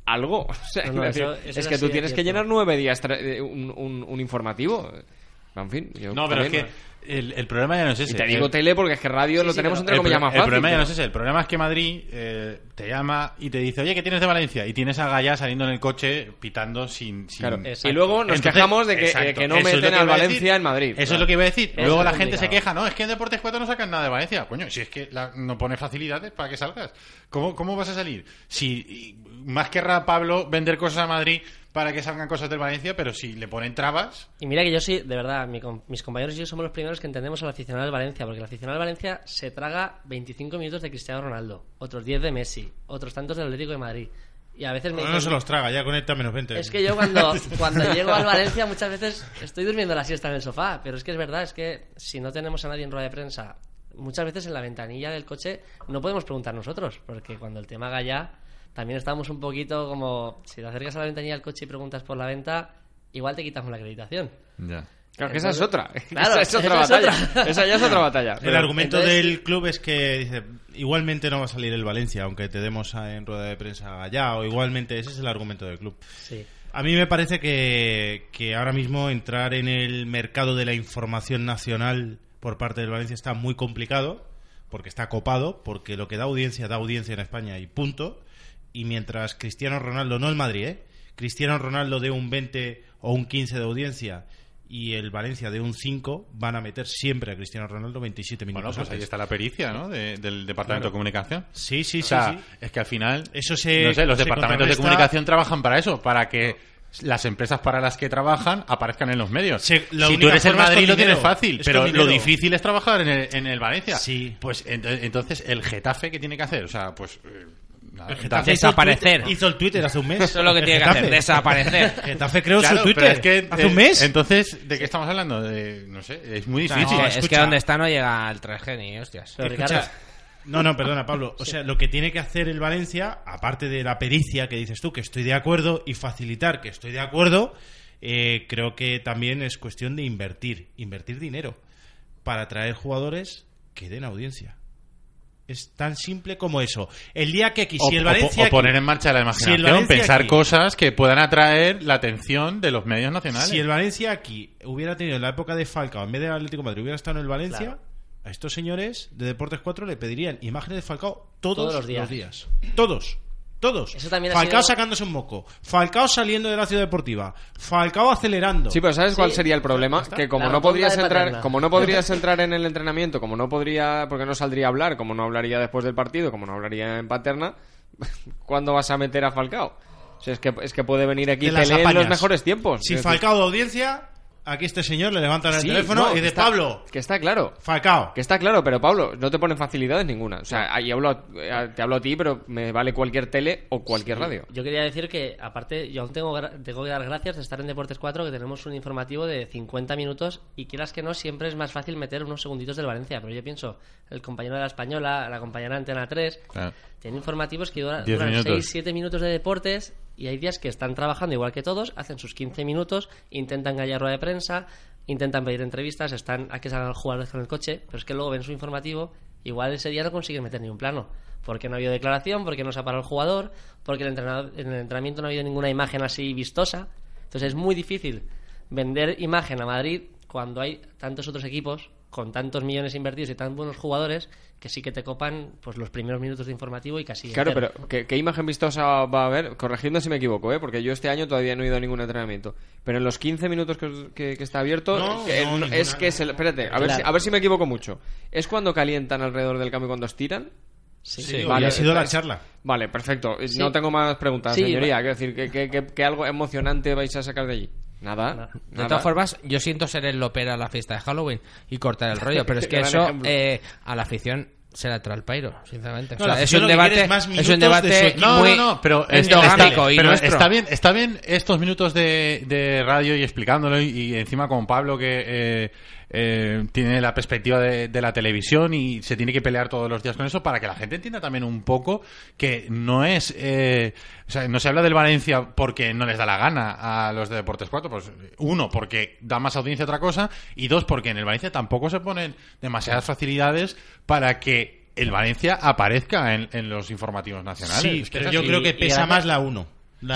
Speaker 3: algo. O sea,
Speaker 5: No, no,
Speaker 3: es decir,
Speaker 5: eso- eso
Speaker 3: es que tú tienes
Speaker 5: es
Speaker 3: que llenar nueve días tra- eh, un, un- un informativo. En fin, yo
Speaker 1: No, pero es que el, el problema ya no es
Speaker 3: Y
Speaker 1: ese.
Speaker 3: te digo
Speaker 1: El-
Speaker 3: tele porque es que radio
Speaker 5: Sí,
Speaker 3: lo
Speaker 5: sí,
Speaker 3: tenemos entre comillas más
Speaker 1: el problema ya no es ese. El problema es que Madrid eh, te llama y te dice, oye, ¿qué tienes de Valencia? Y tienes a Gaya saliendo en el coche pitando sin... sin-
Speaker 3: Claro. Y luego nos
Speaker 1: Entonces,
Speaker 3: quejamos de que,
Speaker 1: exacto,
Speaker 3: eh, que no
Speaker 1: eso
Speaker 3: meten al. Valencia en Madrid.
Speaker 1: Eso es lo que iba a decir.
Speaker 5: Eso
Speaker 1: Luego la gente se queja, no, es que en Deportes 4 no sacan nada de Valencia. Coño, si es que la- no pone facilidades para que salgas. ¿Cómo, cómo vas a salir? Si más querrá Pablo vender cosas a Madrid para que salgan cosas del Valencia, pero si le ponen trabas...
Speaker 5: Y mira que yo sí, de verdad, mi mis compañeros y yo somos los primeros que entendemos al aficionado del Valencia, porque el aficionado del Valencia se traga 25 minutos de Cristiano Ronaldo, otros 10 de Messi, otros tantos del Atlético de Madrid. Y a veces me
Speaker 2: No,
Speaker 5: dicen,
Speaker 2: no se los traga, ya conecta menos 20.
Speaker 5: Es que yo cuando, cuando llego al Valencia muchas veces estoy durmiendo la siesta en el sofá, pero es que es verdad, es que si no tenemos a nadie en rueda de prensa, muchas veces en la ventanilla del coche no podemos preguntar nosotros, porque cuando el tema haga ya, también estamos un poquito como, si te acercas a la ventanilla del coche y preguntas por la venta, igual te quitamos la acreditación.
Speaker 1: Ya.
Speaker 3: Claro, que esa es otra.
Speaker 5: Claro,
Speaker 3: esa es otra
Speaker 5: esa es
Speaker 3: batalla.
Speaker 5: otra.
Speaker 3: Esa ya es otra batalla.
Speaker 2: El argumento
Speaker 5: entonces-
Speaker 2: del club es que dice, igualmente no va a salir el Valencia, aunque te demos en rueda de prensa allá, o igualmente ese es el argumento del club.
Speaker 5: Sí.
Speaker 2: A mí me parece que, que ahora mismo entrar en el mercado de la información nacional por parte del Valencia está muy complicado, porque está copado, porque lo que da audiencia da audiencia en España y punto. Y mientras Cristiano Ronaldo, no el Madrid, ¿eh? Cristiano Ronaldo de un 20 o un 15 de audiencia y el Valencia de un 5, van a meter siempre a Cristiano Ronaldo 27 minutos.
Speaker 1: Bueno, pues ahí está la pericia, ¿no? De- del Departamento de. Comunicación.
Speaker 2: Sí, sí,
Speaker 1: O
Speaker 2: sí,
Speaker 1: sea,
Speaker 2: sí.
Speaker 1: es que al final,
Speaker 2: Eso se-
Speaker 1: no sé, los
Speaker 2: se
Speaker 1: departamentos de comunicación trabajan para eso, para que las empresas para las que trabajan aparezcan en los medios.
Speaker 2: Se-
Speaker 1: si tú eres el Madrid lo tienes fácil, pero lo difícil es trabajar en el, en el Valencia.
Speaker 2: Sí.
Speaker 1: Pues ent- entonces el Getafe qué tiene que hacer, o sea, pues
Speaker 2: El
Speaker 4: Desaparecer.
Speaker 2: Hizo el, Twitter- el hace un mes.
Speaker 4: Eso es lo que
Speaker 2: El
Speaker 4: tiene que hacer, desaparecer.
Speaker 2: Getafe creó
Speaker 1: Claro,
Speaker 2: su Twitter
Speaker 1: es que,
Speaker 2: hace
Speaker 1: eh,
Speaker 2: un mes.
Speaker 1: Entonces, ¿de qué estamos hablando? De, no sé, es muy
Speaker 2: No,
Speaker 1: difícil.
Speaker 4: Es que- es que
Speaker 2: escucha.
Speaker 4: donde está no llega al 3G ni hostias.
Speaker 5: Pero Ricardo,
Speaker 2: no, no, perdona, Pablo. O sea, lo que tiene que hacer el Valencia, aparte de la pericia que dices tú, que estoy de acuerdo, y facilitar que estoy de acuerdo, eh, creo que también es cuestión de invertir, invertir dinero para traer jugadores que den audiencia. Es tan simple como eso. El día que aquí,
Speaker 1: O,
Speaker 2: si el Valencia
Speaker 1: o poner
Speaker 2: aquí-
Speaker 1: en marcha la imaginación, pensar
Speaker 2: aquí-
Speaker 1: cosas que puedan atraer la atención de los medios nacionales.
Speaker 2: Si el Valencia aquí hubiera tenido en la época de Falcao, en vez del Atlético de Madrid, hubiera estado en el Valencia,
Speaker 5: Claro.
Speaker 2: a estos señores de Deportes 4 le pedirían imágenes de Falcao todos,
Speaker 5: Todos
Speaker 2: los,
Speaker 5: los
Speaker 2: días.
Speaker 5: días.
Speaker 2: Todos. Todos.
Speaker 5: Eso también ha
Speaker 2: Falcao
Speaker 5: sido-
Speaker 2: sacándose un moco. Falcao saliendo de la ciudad deportiva. Falcao acelerando.
Speaker 3: Sí, pero ¿sabes cuál
Speaker 5: Sí.
Speaker 3: sería el problema?
Speaker 2: Está.
Speaker 3: Que como
Speaker 5: La
Speaker 3: no
Speaker 5: rotonda
Speaker 3: podrías
Speaker 5: de
Speaker 3: entrar,
Speaker 5: Paterna.
Speaker 3: como no podrías entrar en el entrenamiento, como no podría, porque no saldría a hablar, como no hablaría después del partido, como no hablaría en paterna, ¿cuándo vas a meter a Falcao? O sea, es que, es que puede venir aquí
Speaker 2: Te las
Speaker 3: Pelé en los mejores tiempos.
Speaker 2: Si
Speaker 3: Es decir,
Speaker 2: Falcao de audiencia, aquí este señor le levantan el
Speaker 3: sí,
Speaker 2: teléfono
Speaker 3: no,
Speaker 2: y
Speaker 3: está-
Speaker 2: Pablo,
Speaker 3: Que está claro.
Speaker 2: Falcao.
Speaker 3: Que está claro, pero Pablo, no te ponen facilidades ninguna. O sea, ahí hablo a- eh, te hablo a ti, pero me vale cualquier tele o cualquier radio.
Speaker 5: Yo quería decir que, aparte, yo aún tengo, gra- tengo que dar gracias de estar en Deportes 4, que tenemos un informativo de 50 minutos y quieras que no, siempre es más fácil meter unos segunditos del Valencia. Pero yo pienso, el compañero de la Española, la compañera de Antena 3,
Speaker 1: Claro.
Speaker 5: tienen informativos que duran
Speaker 1: minutos.
Speaker 5: 6-7 minutos de deportes y hay días que están trabajando igual que todos, hacen sus 15 minutos, intentan callar rueda de prensa, intentan pedir entrevistas, están a que salgan jugadores con el coche, pero es que luego ven su informativo, igual ese día no consiguen meter ni un plano. Porque no ha habido declaración, porque no se ha parado el jugador, porque el entrenador, en el entrenamiento no ha habido ninguna imagen así vistosa. Entonces es muy difícil vender imagen a Madrid cuando hay tantos otros equipos con tantos millones invertidos y tan buenos jugadores que sí que te copan pues los primeros minutos de informativo y casi
Speaker 3: Claro,
Speaker 5: entero.
Speaker 3: pero ¿qué, qué imagen vistosa va a haber? Corregidme si me equivoco, ¿eh? Porque yo este año todavía no he ido a ningún entrenamiento. Pero en los 15 minutos que, os- que- que está abierto,
Speaker 2: No,
Speaker 3: que-
Speaker 2: no,
Speaker 3: no,
Speaker 2: ninguna,
Speaker 3: es que...
Speaker 2: no.
Speaker 3: Se, espérate, a ver,
Speaker 5: Claro.
Speaker 3: si, a ver si me equivoco mucho. ¿Es cuando calientan alrededor del cambio y cuando estiran?
Speaker 5: Sí.
Speaker 2: Sí,
Speaker 3: Vale,
Speaker 2: ha sido la charla.
Speaker 3: Vale, perfecto.
Speaker 5: Sí.
Speaker 3: No tengo más preguntas,
Speaker 5: Sí,
Speaker 3: señoría. Quiero decir, ¿qué, qué, qué- qué algo emocionante vais a sacar de allí? Nada.
Speaker 5: Nada.
Speaker 4: De
Speaker 3: nada.
Speaker 4: todas formas, yo siento ser el lopera a la fiesta de Halloween y cortar el rollo, pero es que eso eh, a la afición se la trae el pairo, sinceramente. O
Speaker 2: No,
Speaker 4: sea, es un debate,
Speaker 2: es más
Speaker 4: es
Speaker 2: minutos
Speaker 4: un
Speaker 2: su
Speaker 4: debate.
Speaker 1: No,
Speaker 4: muy
Speaker 1: no, no, pero,
Speaker 4: endogámico
Speaker 1: está,
Speaker 4: y
Speaker 1: pero
Speaker 4: nuestro.
Speaker 1: está bien, está bien estos minutos de, de radio y explicándolo y, y encima con Pablo que eh, eh, tiene la perspectiva de, de la televisión y se tiene que pelear todos los días con eso para que la gente entienda también un poco que no es, eh, o sea, no se habla del Valencia porque no les da la gana a los de Deportes 4, pues uno porque da más audiencia a otra cosa y dos porque en el Valencia tampoco se ponen demasiadas facilidades para que el Valencia aparezca en, en los informativos nacionales.
Speaker 2: Sí,
Speaker 1: Es que
Speaker 2: pero yo
Speaker 1: así.
Speaker 2: creo que
Speaker 5: Y
Speaker 2: pesa más la 1.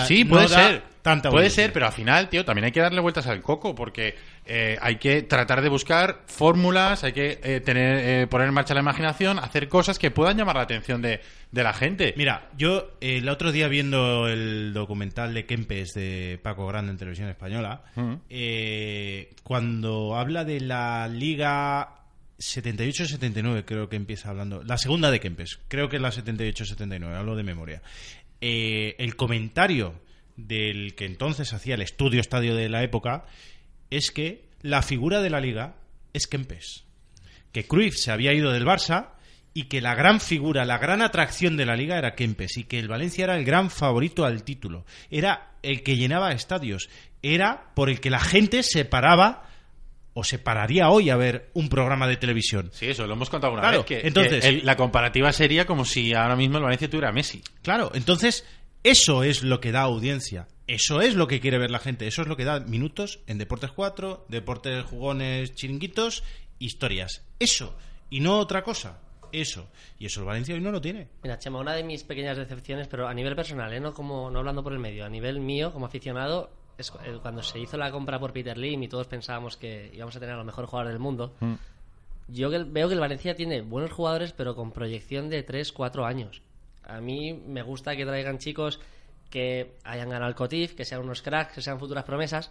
Speaker 1: Sí, puede ser.
Speaker 2: Tanta
Speaker 1: puede ser, pero al final, tío, también hay que darle vueltas al coco porque eh, hay que tratar de buscar fórmulas, hay que eh, tener eh, poner en marcha la imaginación, hacer cosas que puedan llamar la atención de, de la gente.
Speaker 2: Mira, yo el otro día viendo el documental de Kempes de Paco Grande en Televisión Española, eh, cuando habla de la Liga 78-79, creo que empieza hablando, la segunda de Kempes, creo que es la 78-79, hablo de memoria. Eh, el comentario del que entonces hacía el estudio estadio de la época es que la figura de la liga es Kempes que Cruyff se había ido del Barça y que la gran figura, la gran atracción de la liga era Kempes y que el Valencia era el gran favorito al título. Era el que llenaba estadios. Era por el que la gente se paraba o se pararía hoy a ver un programa de televisión.
Speaker 1: Sí, eso lo hemos contado una
Speaker 2: Claro,
Speaker 1: vez. Que,
Speaker 2: entonces-
Speaker 1: que el- la comparativa sería como si ahora mismo el Valencia tuviera a Messi.
Speaker 2: Claro, entonces eso es lo que da audiencia. Eso es lo que quiere ver la gente. Eso es lo que da minutos en Deportes 4, Deportes Jugones Chiringuitos, historias. Eso. Y no otra cosa. Eso. Y eso el Valencia hoy no lo tiene.
Speaker 5: Mira, Chema, una de mis pequeñas decepciones, pero a nivel personal, ¿eh? no, como, no hablando por el medio, a nivel mío, como aficionado, es cu- cuando se hizo la compra por Peter Lim y todos pensábamos que íbamos a tener a los mejores jugadores del mundo. Yo que- veo que el Valencia tiene buenos jugadores, pero con proyección de 3, 4 años. A mí me gusta que traigan chicos que hayan ganado el Cotif, que sean unos cracks, que sean futuras promesas.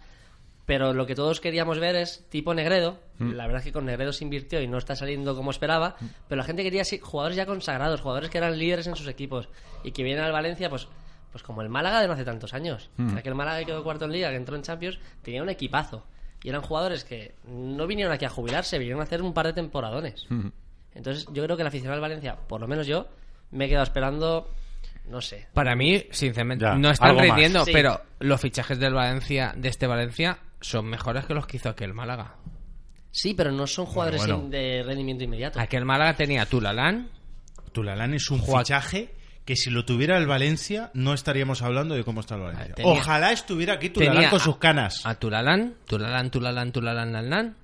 Speaker 5: Pero lo que todos queríamos ver es tipo Negredo. La verdad es que con Negredo se invirtió y no está saliendo como esperaba. Pero la gente quería jugadores ya consagrados, jugadores que eran líderes en sus equipos. Y que vienen al Valencia, pues, pues como el Málaga de no hace tantos años. Aquel Málaga que quedó cuarto en Liga, que entró en Champions, tenía un equipazo. Y eran jugadores que no vinieron aquí a jubilarse, vinieron a hacer un par de temporadones. Entonces yo creo que el aficionado del Valencia, por lo menos yo, me he quedado esperando No sé.
Speaker 4: Para mí, sinceramente,
Speaker 1: Ya,
Speaker 4: no están rindiendo,
Speaker 5: Sí.
Speaker 4: pero los fichajes del Valencia, de este Valencia, son mejores que los que hizo aquel Málaga.
Speaker 5: Sí, pero no son jugadores
Speaker 2: bueno.
Speaker 5: de rendimiento inmediato.
Speaker 4: Aquel Málaga tenía Tulalán,
Speaker 2: Tulalán es un fichaje que si lo tuviera el Valencia no estaríamos hablando de cómo está el Valencia.
Speaker 4: Tenía-
Speaker 2: Ojalá estuviera aquí Tulalán con
Speaker 4: a-
Speaker 2: sus canas.
Speaker 4: a Tulalán, Tulalán, Tulalán, Tulalán, Lalán,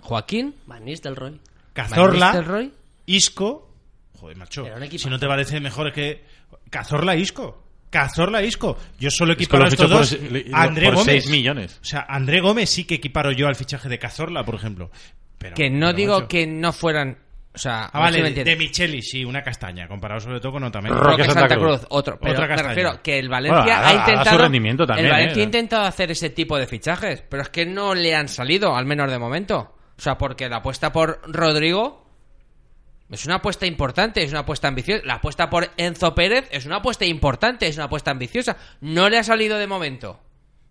Speaker 4: Joaquín,
Speaker 5: Van Nistelrooy.
Speaker 4: Van
Speaker 2: Cazorla,
Speaker 4: Nistelrooy.
Speaker 2: Isco. Joder, macho. Si no te parece mejor que. Cazorla, Isco. Cazorla, Isco. Yo solo
Speaker 1: Es que
Speaker 2: equiparo
Speaker 1: lo
Speaker 2: a estos
Speaker 1: por
Speaker 2: dos. a André
Speaker 1: por
Speaker 2: Gómez.
Speaker 1: 6 millones.
Speaker 2: O sea, André Gómez sí que equiparo yo al fichaje de Cazorla, por ejemplo. Pero,
Speaker 4: que no
Speaker 2: pero,
Speaker 4: digo
Speaker 2: macho.
Speaker 4: que no fueran. O sea,
Speaker 2: Ah,
Speaker 4: a
Speaker 2: vale, de, de Micheli, sí, una castaña, comparado sobre todo con Otamendi.
Speaker 1: Roque
Speaker 4: Roque
Speaker 1: Santa
Speaker 4: Santa
Speaker 1: Cruz.
Speaker 4: Cruz, otro. Pero
Speaker 2: Otra
Speaker 4: me refiero que el Valencia
Speaker 1: Bueno,
Speaker 4: ha
Speaker 1: su
Speaker 4: intentado.
Speaker 1: rendimiento también,
Speaker 4: el Valencia
Speaker 1: ¿eh?
Speaker 4: ha intentado hacer ese tipo de fichajes, pero es que no le han salido, al menos de momento. O sea, porque la apuesta por Rodrigo es una apuesta importante, es una apuesta ambiciosa. La apuesta por Enzo Pérez es una apuesta importante, es una apuesta ambiciosa. No le ha salido de momento.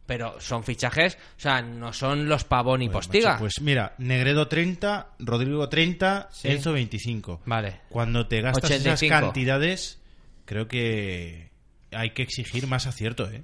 Speaker 4: Pero son fichajes, o sea, no son los Pavón y Postiga.
Speaker 2: macho, pues mira, Negredo 30, Rodrigo 30,
Speaker 4: Sí.
Speaker 2: Enzo 25.
Speaker 4: Vale.
Speaker 2: Cuando te gastas
Speaker 4: 85.
Speaker 2: esas cantidades, creo que hay que exigir más acierto, ¿eh?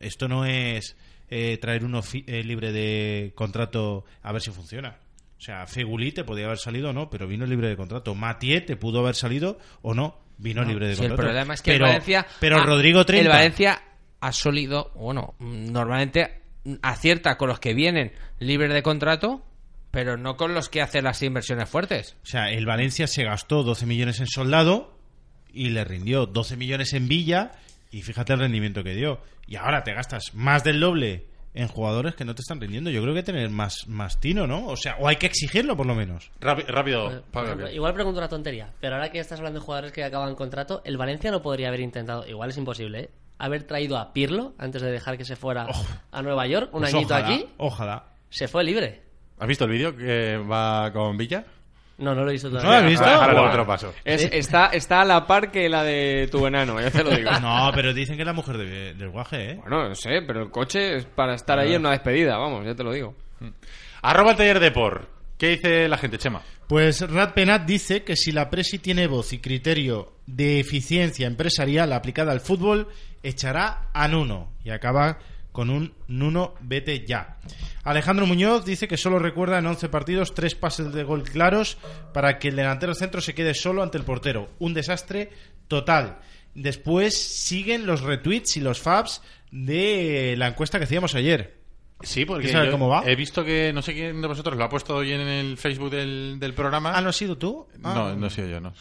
Speaker 2: Esto no es eh, traer uno eh, libre de contrato a ver si funciona. O sea, Feguli te podía haber salido o no, pero vino libre de contrato. Mathieu te pudo haber salido o no, vino libre de
Speaker 4: Sí, el
Speaker 2: contrato.
Speaker 4: problema es que
Speaker 2: pero,
Speaker 4: el Valencia.
Speaker 2: Pero Rodrigo 30.
Speaker 4: El Valencia ha solido. Bueno, normalmente acierta con los que vienen libres de contrato, pero no con los que hacen las inversiones fuertes.
Speaker 2: O sea, el Valencia se gastó 12 millones en soldado y le rindió 12 millones en Villa y fíjate el rendimiento que dio. Y ahora te gastas más del doble en jugadores que no te están rindiendo. Yo creo que tener más, más tino, ¿no? O sea, o hay que exigirlo por lo menos.
Speaker 1: Rápido, rápido
Speaker 5: Eh,
Speaker 1: Pablo,
Speaker 5: igual pregunto una tontería, pero ahora que estás hablando de jugadores que acaban contrato, el Valencia no podría haber intentado, igual es imposible, ¿eh? Haber traído a Pirlo antes de dejar que se fuera a Nueva York, un
Speaker 2: Pues
Speaker 5: añito
Speaker 2: ojalá,
Speaker 5: aquí,
Speaker 2: Ojalá.
Speaker 5: se fue libre.
Speaker 1: ¿Has visto el vídeo que va con Villa?
Speaker 5: No, no lo he visto
Speaker 2: ¿No
Speaker 5: todavía.
Speaker 2: lo has visto?
Speaker 1: Ahora
Speaker 2: Buah.
Speaker 1: te lo paso.
Speaker 3: Es- está, está a la par que la de tu enano, ya te lo digo.
Speaker 2: No, pero dicen que es la mujer de- del guaje, ¿eh?
Speaker 3: Bueno, no sé, pero el coche es para estar ahí en una despedida, vamos, ya te lo digo.
Speaker 1: Arroba el taller de por. ¿Qué dice la gente, Chema?
Speaker 2: Pues Rad Penat dice que si la Presi tiene voz y criterio de eficiencia empresarial aplicada al fútbol, echará a Nuno y acaba con un Nuno vete ya. Alejandro Muñoz dice que solo recuerda en 11 partidos tres pases de gol claros para que el delantero centro se quede solo ante el portero. Un desastre total. Después siguen los retweets y los fabs de la encuesta que hacíamos ayer.
Speaker 1: Sí, porque
Speaker 2: ¿Quieres saber
Speaker 1: yo
Speaker 2: cómo va?
Speaker 1: he visto que no sé quién de vosotros lo ha puesto hoy en el Facebook del, del programa.
Speaker 2: Ah, ¿no has sido tú? Ah.
Speaker 1: No, no he sido yo, no.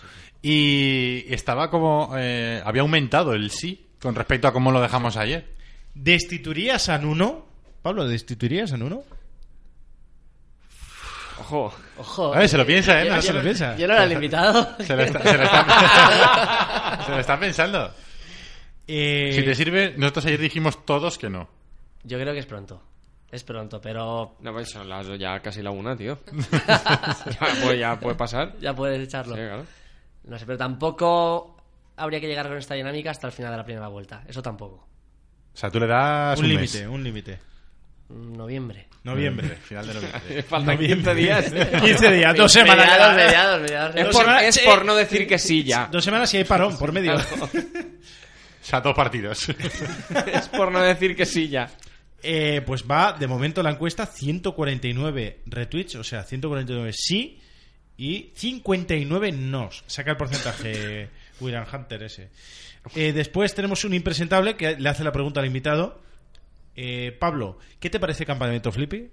Speaker 1: Y estaba como... eh, había aumentado el sí con respecto a cómo lo dejamos ayer.
Speaker 2: ¿Destituirías a Nuno? Pablo, ¿destituirías a Nuno?
Speaker 3: Ojo,
Speaker 5: Ojo.
Speaker 1: A ver, se lo piensa, ¿eh?
Speaker 5: Yo-
Speaker 1: No
Speaker 5: yo
Speaker 1: se lo
Speaker 2: piensa.
Speaker 5: Yo no era el invitado.
Speaker 1: Se lo está, se lo está- se lo está pensando.
Speaker 2: Eh,
Speaker 1: Si te sirve, nosotros ayer dijimos todos que no.
Speaker 5: Yo creo que es pronto. Es pronto, pero
Speaker 3: no, pues son las ya casi la una, tío. ya, puede, ya puede pasar.
Speaker 5: ya puedes
Speaker 3: Sí,
Speaker 5: echarlo.
Speaker 3: claro.
Speaker 5: No sé, pero tampoco habría que llegar con esta dinámica hasta el final de la primera vuelta. Eso tampoco.
Speaker 1: O sea, tú le das
Speaker 2: un
Speaker 1: un,
Speaker 2: límite,
Speaker 1: mes.
Speaker 2: un límite.
Speaker 5: Mm, Noviembre.
Speaker 2: Noviembre.
Speaker 1: Final de noviembre.
Speaker 3: Faltan 15 días.
Speaker 2: 15 días, dos semanas.
Speaker 5: Mediados,
Speaker 2: ya.
Speaker 5: mediados, mediados.
Speaker 3: Es por,
Speaker 2: semanas,
Speaker 3: es
Speaker 2: eh,
Speaker 3: por no decir que sí ya.
Speaker 2: Dos semanas y hay parón por medio.
Speaker 1: O sea, dos partidos.
Speaker 3: es por no decir que sí ya.
Speaker 2: Eh, pues va, de momento la encuesta, 149 retweets, o sea, 149 sí y 59 no. Saca el porcentaje William Hunter ese. Eh, después tenemos un impresentable que le hace la pregunta al invitado. Eh, Pablo, ¿qué te parece Campamento Flippy?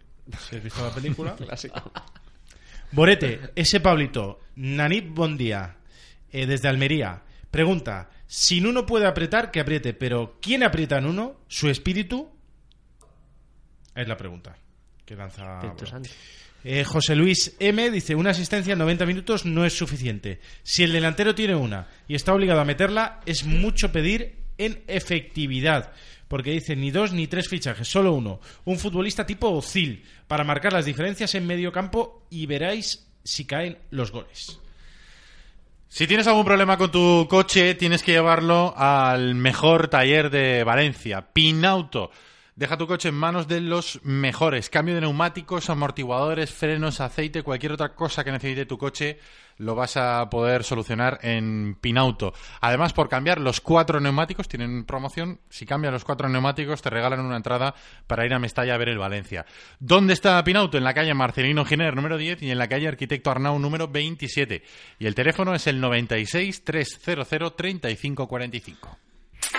Speaker 2: Si has visto la película.
Speaker 3: Clásico.
Speaker 2: Borete, ese Pablito, Nanit Bondía, eh, desde Almería, pregunta, si Nuno puede apretar, que apriete, pero ¿quién aprieta a Nuno? ¿Su espíritu? Es la pregunta que lanza... Eh, José Luis M dice, una asistencia en 90 minutos no es suficiente. Si el delantero tiene una y está obligado a meterla, es mucho pedir en efectividad. Porque dice, ni dos ni tres fichajes, solo uno. Un futbolista tipo Ozil, para marcar las diferencias en medio campo y veráis si caen los goles.
Speaker 1: Si tienes algún problema con tu coche, tienes que llevarlo al mejor taller de Valencia, Pinauto. Deja tu coche en manos de los mejores. Cambio de neumáticos, amortiguadores, frenos, aceite, cualquier otra cosa que necesite tu coche lo vas a poder solucionar en Pinauto. Además, por cambiar los cuatro neumáticos, tienen promoción. Si cambian los cuatro neumáticos, te regalan una entrada para ir a Mestalla a ver el Valencia. ¿Dónde está Pinauto? En la calle Marcelino Giner, número 10, y en la calle Arquitecto Arnau, número 27. Y el teléfono es el 96 300 3545.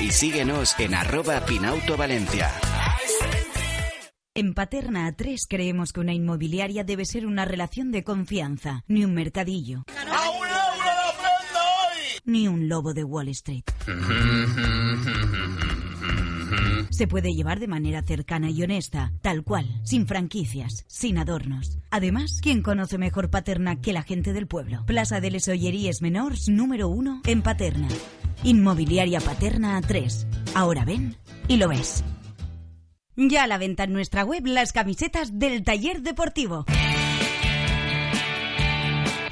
Speaker 6: y síguenos en arroba Pinauto Valencia.
Speaker 7: En Paterna A3 creemos que una inmobiliaria debe ser una relación de confianza, ni un mercadillo. Ni un lobo de Wall Street. Se puede llevar de manera cercana y honesta, tal cual, sin franquicias, sin adornos. Además, ¿quién conoce mejor Paterna que la gente del pueblo? Plaza de les Olleries Menors número uno en Paterna. Inmobiliaria Paterna A3. Ahora ven y lo ves. Ya a la venta en nuestra web las camisetas del taller deportivo.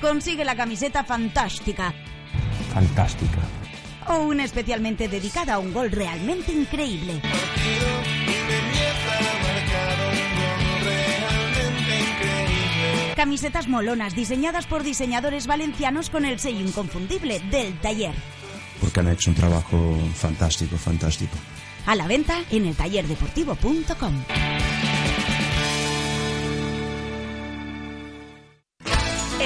Speaker 7: Consigue la camiseta fantástica
Speaker 8: Fantástica.
Speaker 7: O una especialmente dedicada a un gol realmente increíble. Camisetas molonas diseñadas por diseñadores valencianos con el sello inconfundible del taller.
Speaker 8: Porque han hecho un trabajo fantástico, fantástico.
Speaker 7: A la venta en el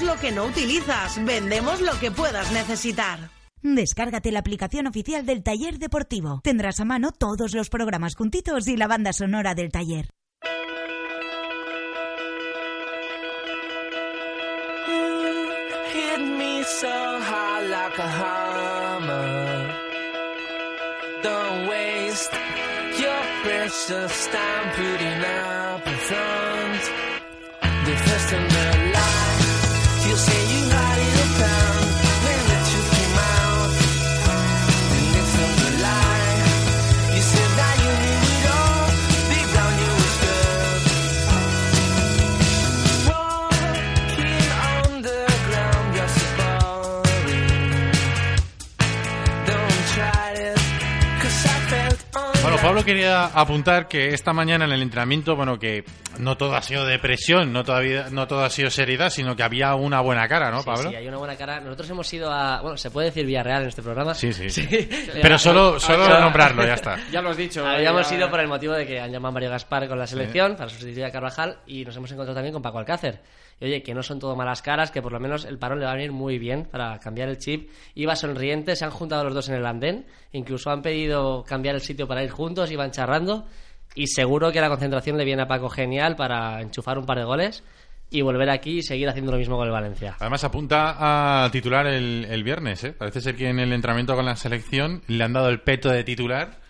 Speaker 9: lo que no utilizas. Vendemos lo que puedas necesitar.
Speaker 7: Descárgate la aplicación oficial del taller deportivo. Tendrás a mano todos los programas juntitos y la banda sonora del taller.
Speaker 10: Hit
Speaker 1: Pablo quería apuntar que esta mañana en el entrenamiento, bueno, que no todo ha sido depresión, no, todavía, no todo ha sido seriedad, sino que había una buena cara, ¿no,
Speaker 5: Sí,
Speaker 1: Pablo?
Speaker 5: Sí, hay una buena cara. Nosotros hemos ido a. Bueno, se puede decir Villarreal en este programa.
Speaker 1: Sí, sí. Pero solo, solo
Speaker 5: Ah,
Speaker 1: nombrarlo, ya está.
Speaker 3: Ya lo has dicho.
Speaker 5: Habíamos
Speaker 3: ya-
Speaker 5: ido por el motivo de que han llamado a Mario Gaspar con la selección para sustituir a Carvajal y nos hemos encontrado también con Paco Alcácer. Oye, que no son todo malas caras, que por lo menos el parón le va a venir muy bien para cambiar el chip. Iba sonriente, se han juntado los dos en el andén, incluso han pedido cambiar el sitio para ir juntos, iban charrando. Y seguro que la concentración le viene a Paco genial para enchufar un par de goles y volver aquí y seguir haciendo lo mismo con el Valencia.
Speaker 1: Además apunta a titular el, el viernes, ¿eh? Parece ser que en el entrenamiento con la selección le han dado el peto de titular.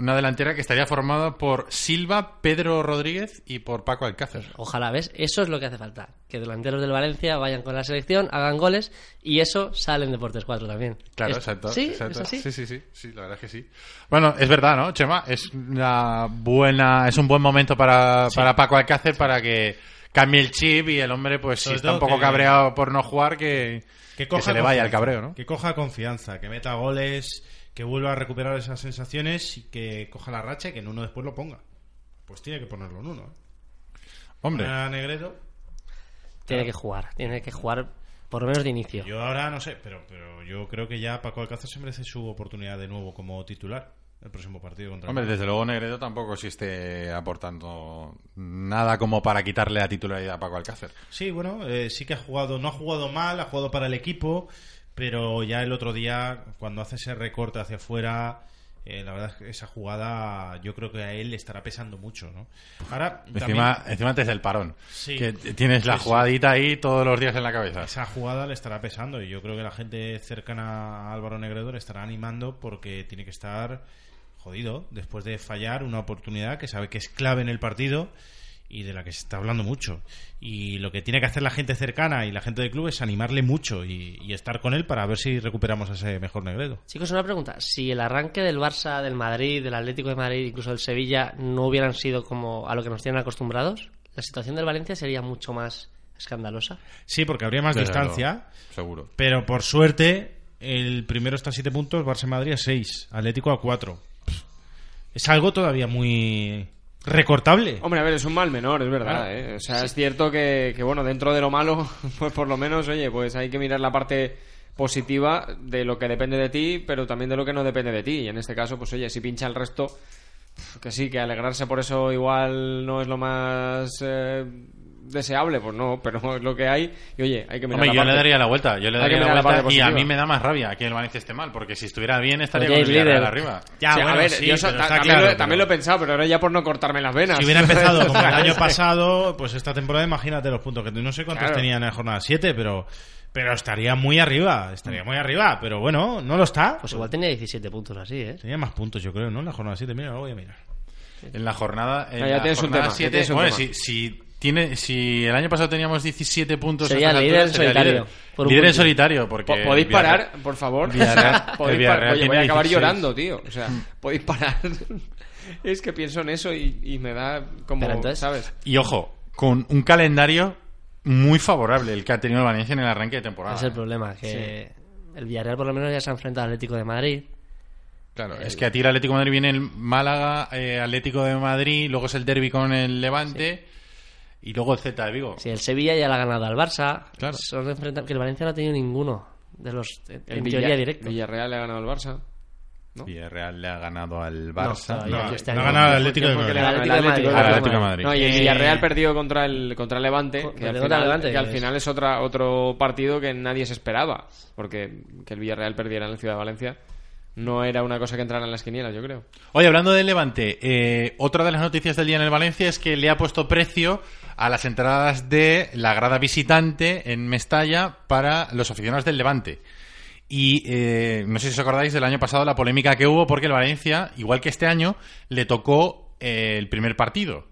Speaker 1: Una delantera que estaría formada por Silva, Pedro Rodríguez y por Paco Alcácer.
Speaker 5: Ojalá, ¿ves? Eso es lo que hace falta. Que delanteros del Valencia vayan con la selección, hagan goles y eso sale en Deportes 4 también.
Speaker 1: Claro,
Speaker 5: Es-
Speaker 1: exacto.
Speaker 5: ¿Sí?
Speaker 1: exacto.
Speaker 5: ¿Es así?
Speaker 1: Sí, sí, sí, sí, la verdad es que sí. Bueno, es verdad, ¿no, Chema? Es una buena, es un buen momento para, para Paco Alcácer para que cambie el chip y el hombre, pues si está un poco
Speaker 2: que-
Speaker 1: cabreado por no jugar, que,
Speaker 2: Que,
Speaker 1: que
Speaker 2: coja
Speaker 1: se le vaya el cabreo, ¿no?
Speaker 2: Que coja confianza, que meta goles, que vuelva a recuperar esas sensaciones y que coja la racha y que en uno después lo ponga. Pues tiene que ponerlo en uno. ¿eh?
Speaker 1: Hombre.
Speaker 2: A Negredo.
Speaker 5: Tiene que jugar, tiene que jugar por lo menos de inicio.
Speaker 2: Yo ahora no sé, pero, pero yo creo que ya Paco Alcácer se merece su oportunidad de nuevo como titular. el próximo partido contra
Speaker 1: Hombre,
Speaker 2: el
Speaker 1: desde luego Negredo tampoco sí esté aportando nada como para quitarle la titularidad a Paco Alcácer.
Speaker 2: Sí, bueno, eh, sí que ha jugado, no ha jugado mal, ha jugado para el equipo, pero ya el otro día, cuando hace ese recorte hacia afuera, eh, la verdad es que esa jugada yo creo que a él le estará pesando mucho, ¿no? Ahora,
Speaker 1: Encima,
Speaker 2: también-
Speaker 1: encima antes del parón.
Speaker 2: Sí.
Speaker 1: Que tienes la jugadita ahí todos los días en la cabeza.
Speaker 2: esa jugada le estará pesando y yo creo que la gente cercana a Álvaro Negredo le estará animando porque tiene que estar jodido después de fallar una oportunidad que sabe que es clave en el partido y de la que se está hablando mucho. Y lo que tiene que hacer la gente cercana y la gente del club es animarle mucho y, y estar con él para ver si recuperamos a ese mejor Negredo.
Speaker 5: Chicos, una pregunta. Si el arranque del Barça, del Madrid, del Atlético de Madrid, incluso del Sevilla, no hubieran sido como a lo que nos tienen acostumbrados, la situación del Valencia sería mucho más escandalosa.
Speaker 2: Sí, porque habría más
Speaker 1: Desde
Speaker 2: distancia,
Speaker 1: luego, seguro.
Speaker 2: pero por suerte el primero está a 7 puntos, Barça y Madrid a 6, Atlético a 4. Es algo todavía muy recortable.
Speaker 3: Hombre, a ver, es un mal menor, es verdad.
Speaker 2: Claro.
Speaker 3: ¿eh? O sea, es cierto que, que, bueno, dentro de lo malo, pues por lo menos, oye, pues hay que mirar la parte positiva de lo que depende de ti, pero también de lo que no depende de ti. Y en este caso, pues oye, si pincha el resto, que sí, que alegrarse por eso igual no es lo más eh, deseable, pues no, pero es lo que hay. Y oye, hay que mirar
Speaker 1: Hombre,
Speaker 3: la
Speaker 1: yo le daría la vuelta. Yo le daría la vuelta y a mí me da más rabia que el Valencia esté mal, porque si estuviera bien estaría
Speaker 5: Oye,
Speaker 1: con el
Speaker 5: líder.
Speaker 1: arriba.
Speaker 2: Ya, bueno,
Speaker 3: a ver,
Speaker 2: sí,
Speaker 3: yo eso
Speaker 2: pero
Speaker 3: ta-
Speaker 2: está
Speaker 3: también,
Speaker 2: claro,
Speaker 3: lo, también lo he pensado, pero ahora ya por no cortarme las venas.
Speaker 2: Si hubiera empezado como el año pasado, pues esta temporada imagínate los puntos que no sé cuántos
Speaker 3: Claro.
Speaker 2: tenían en la jornada 7, pero pero estaría muy arriba, estaría muy arriba, pero bueno, no lo está.
Speaker 5: Pues igual tenía 17 puntos así, ¿eh?
Speaker 2: Tenía más puntos, yo creo, ¿no? En la jornada 7, mira, lo voy a mirar.
Speaker 1: En la jornada. En
Speaker 3: Ah, ya
Speaker 1: la
Speaker 3: tienes un tema, ya
Speaker 1: siete-
Speaker 3: tienes un
Speaker 1: bueno,
Speaker 3: tema.
Speaker 1: si, si tiene, si el año pasado teníamos 17 puntos.
Speaker 5: Sería
Speaker 1: estas
Speaker 5: líder en
Speaker 1: sería
Speaker 5: solitario,
Speaker 1: líder.
Speaker 5: por
Speaker 1: Líder en solitario, porque.
Speaker 3: Po- ¿Podéis
Speaker 1: el Villarreal-
Speaker 3: parar, por favor?
Speaker 1: Villarreal- el
Speaker 3: podéis
Speaker 1: Villarreal
Speaker 3: parar. Oye, voy a acabar
Speaker 1: 16.
Speaker 3: llorando, tío. O sea, podéis parar. es que pienso en eso y, y me da como,
Speaker 5: entonces-
Speaker 3: ¿sabes?
Speaker 1: Y ojo, con un calendario muy favorable el que ha tenido el Valencia en el arranque de temporada.
Speaker 5: Es el problema, que el Villarreal por lo menos ya se ha enfrentado al Atlético de Madrid.
Speaker 1: Claro, es que a ti el Atlético de Madrid viene el Málaga, eh, Atlético de Madrid, luego es el derby con el Levante y luego el Z de Vigo.
Speaker 5: Si el Sevilla ya le ha ganado al Barça,
Speaker 1: Claro.
Speaker 5: son enfrenta- que el Valencia no ha tenido ninguno de los en
Speaker 3: El
Speaker 5: teoría
Speaker 3: Villa-
Speaker 5: directo.
Speaker 3: Villarreal le ha ganado al Barça.
Speaker 1: Villarreal le ha ganado al Barça.
Speaker 2: No,
Speaker 5: este
Speaker 2: no ha ganado el Atlético de Madrid.
Speaker 5: Atlético de.
Speaker 3: No, y el
Speaker 2: Eh,
Speaker 3: Villarreal perdió contra el contra el Levante, que al final,
Speaker 5: Levante,
Speaker 3: que al final es otra otro partido que nadie se esperaba, porque que el Villarreal perdiera en la ciudad de Valencia no era una cosa que entrara en las quinielas, yo creo.
Speaker 1: Oye, hablando del Levante, eh, otra de las noticias del día en el Valencia es que le ha puesto precio a las entradas de la grada visitante en Mestalla para los aficionados del Levante. Y eh, no sé si os acordáis del año pasado la polémica que hubo porque el Valencia, igual que este año, le tocó eh, el primer partido.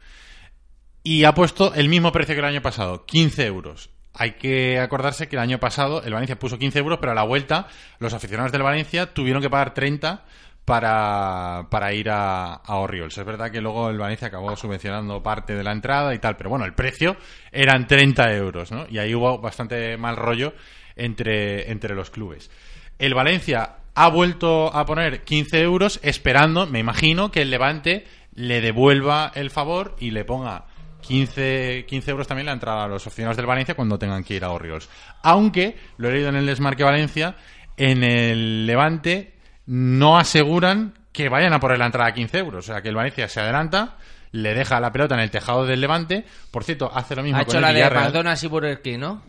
Speaker 1: Y ha puesto el mismo precio que el año pasado, 15 euros. Hay que acordarse que el año pasado el Valencia puso 15 euros, pero a la vuelta los aficionados del Valencia tuvieron que pagar 30 para, para ir a, a Orioles. Es verdad que luego el Valencia acabó subvencionando parte de la entrada y tal, pero bueno, el precio eran 30 euros, ¿no? Y ahí hubo bastante mal rollo entre, entre los clubes. El Valencia ha vuelto a poner 15 euros esperando, me imagino, que el Levante le devuelva el favor y le ponga 15, 15 euros también la entrada a los aficionados del Valencia cuando tengan que ir a Orioles. Aunque, lo he leído en el Desmarque Valencia, en el Levante no aseguran que vayan a poner la entrada a 15 euros. O sea, que el Valencia se adelanta, le deja la pelota en el tejado del Levante. Por cierto, hace lo mismo
Speaker 4: Ha
Speaker 1: con
Speaker 4: hecho
Speaker 1: el
Speaker 4: la de
Speaker 1: Villarreal.
Speaker 4: McDonald's y Burger King, ¿no?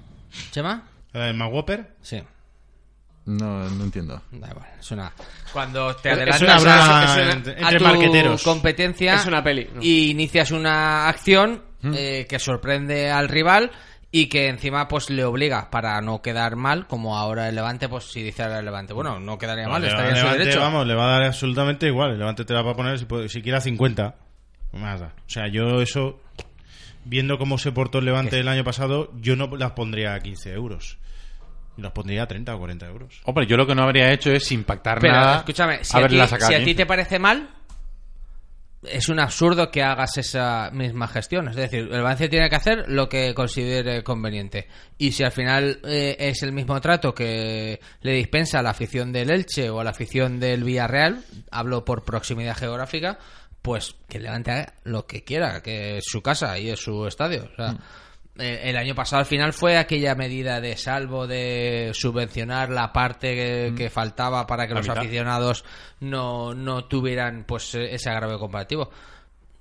Speaker 4: ¿Chema?
Speaker 2: ¿La del Magwhopper?
Speaker 4: Sí.
Speaker 1: No, no entiendo.
Speaker 4: Da igual, es una... Cuando te adelantas
Speaker 2: una broma
Speaker 4: a, a
Speaker 2: entre
Speaker 4: tu
Speaker 2: marqueteros.
Speaker 4: competencia
Speaker 3: Es una peli, ¿no?
Speaker 4: y inicias una acción eh, que sorprende al rival y que encima pues le obliga para no quedar mal, como ahora el Levante, pues si dice ahora el Levante, bueno, no quedaría mal, estaría en su
Speaker 2: Levante,
Speaker 4: derecho.
Speaker 2: Vamos, le va a dar absolutamente igual. El Levante te la va a poner si, puede- si quiera 50. No más da. O sea, yo eso, viendo cómo se portó el Levante el año pasado, yo no las pondría a 15 euros. Las pondría a 30 o 40 euros.
Speaker 1: Hombre, yo lo que no habría hecho es impactar
Speaker 4: Pero
Speaker 1: nada.
Speaker 4: escúchame, si, a ti, si a
Speaker 1: 15.
Speaker 4: ti te parece mal, es un absurdo que hagas esa misma gestión. Es decir, el Valencia tiene que hacer lo que considere conveniente. Y si al final eh, es el mismo trato que le dispensa a la afición del Elche o a la afición del Villarreal, hablo por proximidad geográfica, pues que Levante lo que quiera, que es su casa y es su estadio. O sea, eh, el año pasado al final fue aquella medida de salvo de subvencionar la parte que, que faltaba para que
Speaker 1: La
Speaker 4: los
Speaker 1: mitad.
Speaker 4: aficionados no, no tuvieran pues eh, ese agravio comparativo.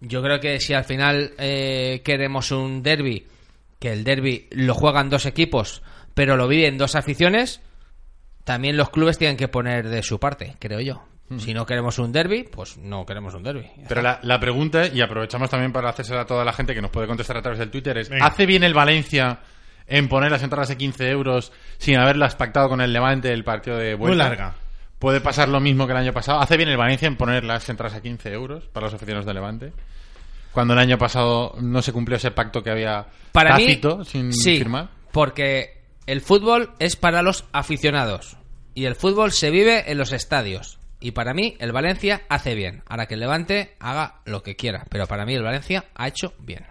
Speaker 4: Yo creo que si al final eh, queremos un derby, que el derby lo juegan dos equipos, pero lo viven dos aficiones, también los clubes tienen que poner de su parte, creo yo. Si no queremos un derby, pues no queremos un derby.
Speaker 1: Pero la, la pregunta, y aprovechamos también para hacérsela a toda la gente que nos puede contestar a través del Twitter, es:
Speaker 2: Venga.
Speaker 1: ¿hace bien el Valencia en poner las entradas de 15 euros sin haberlas pactado con el Levante el partido de vuelta?
Speaker 2: Muy larga.
Speaker 1: ¿Puede pasar lo mismo que el año pasado? ¿Hace bien el Valencia en poner las entradas a 15 euros para los aficionados de Levante? Cuando el año pasado no se cumplió ese pacto que había
Speaker 4: Para
Speaker 1: tácito
Speaker 4: mí,
Speaker 1: sin
Speaker 4: sí,
Speaker 1: firmar.
Speaker 4: porque el fútbol es para los aficionados y el fútbol se vive en los estadios. Y para mí el Valencia hace bien. Ahora que el Levante haga lo que quiera, pero para mí el Valencia ha hecho bien.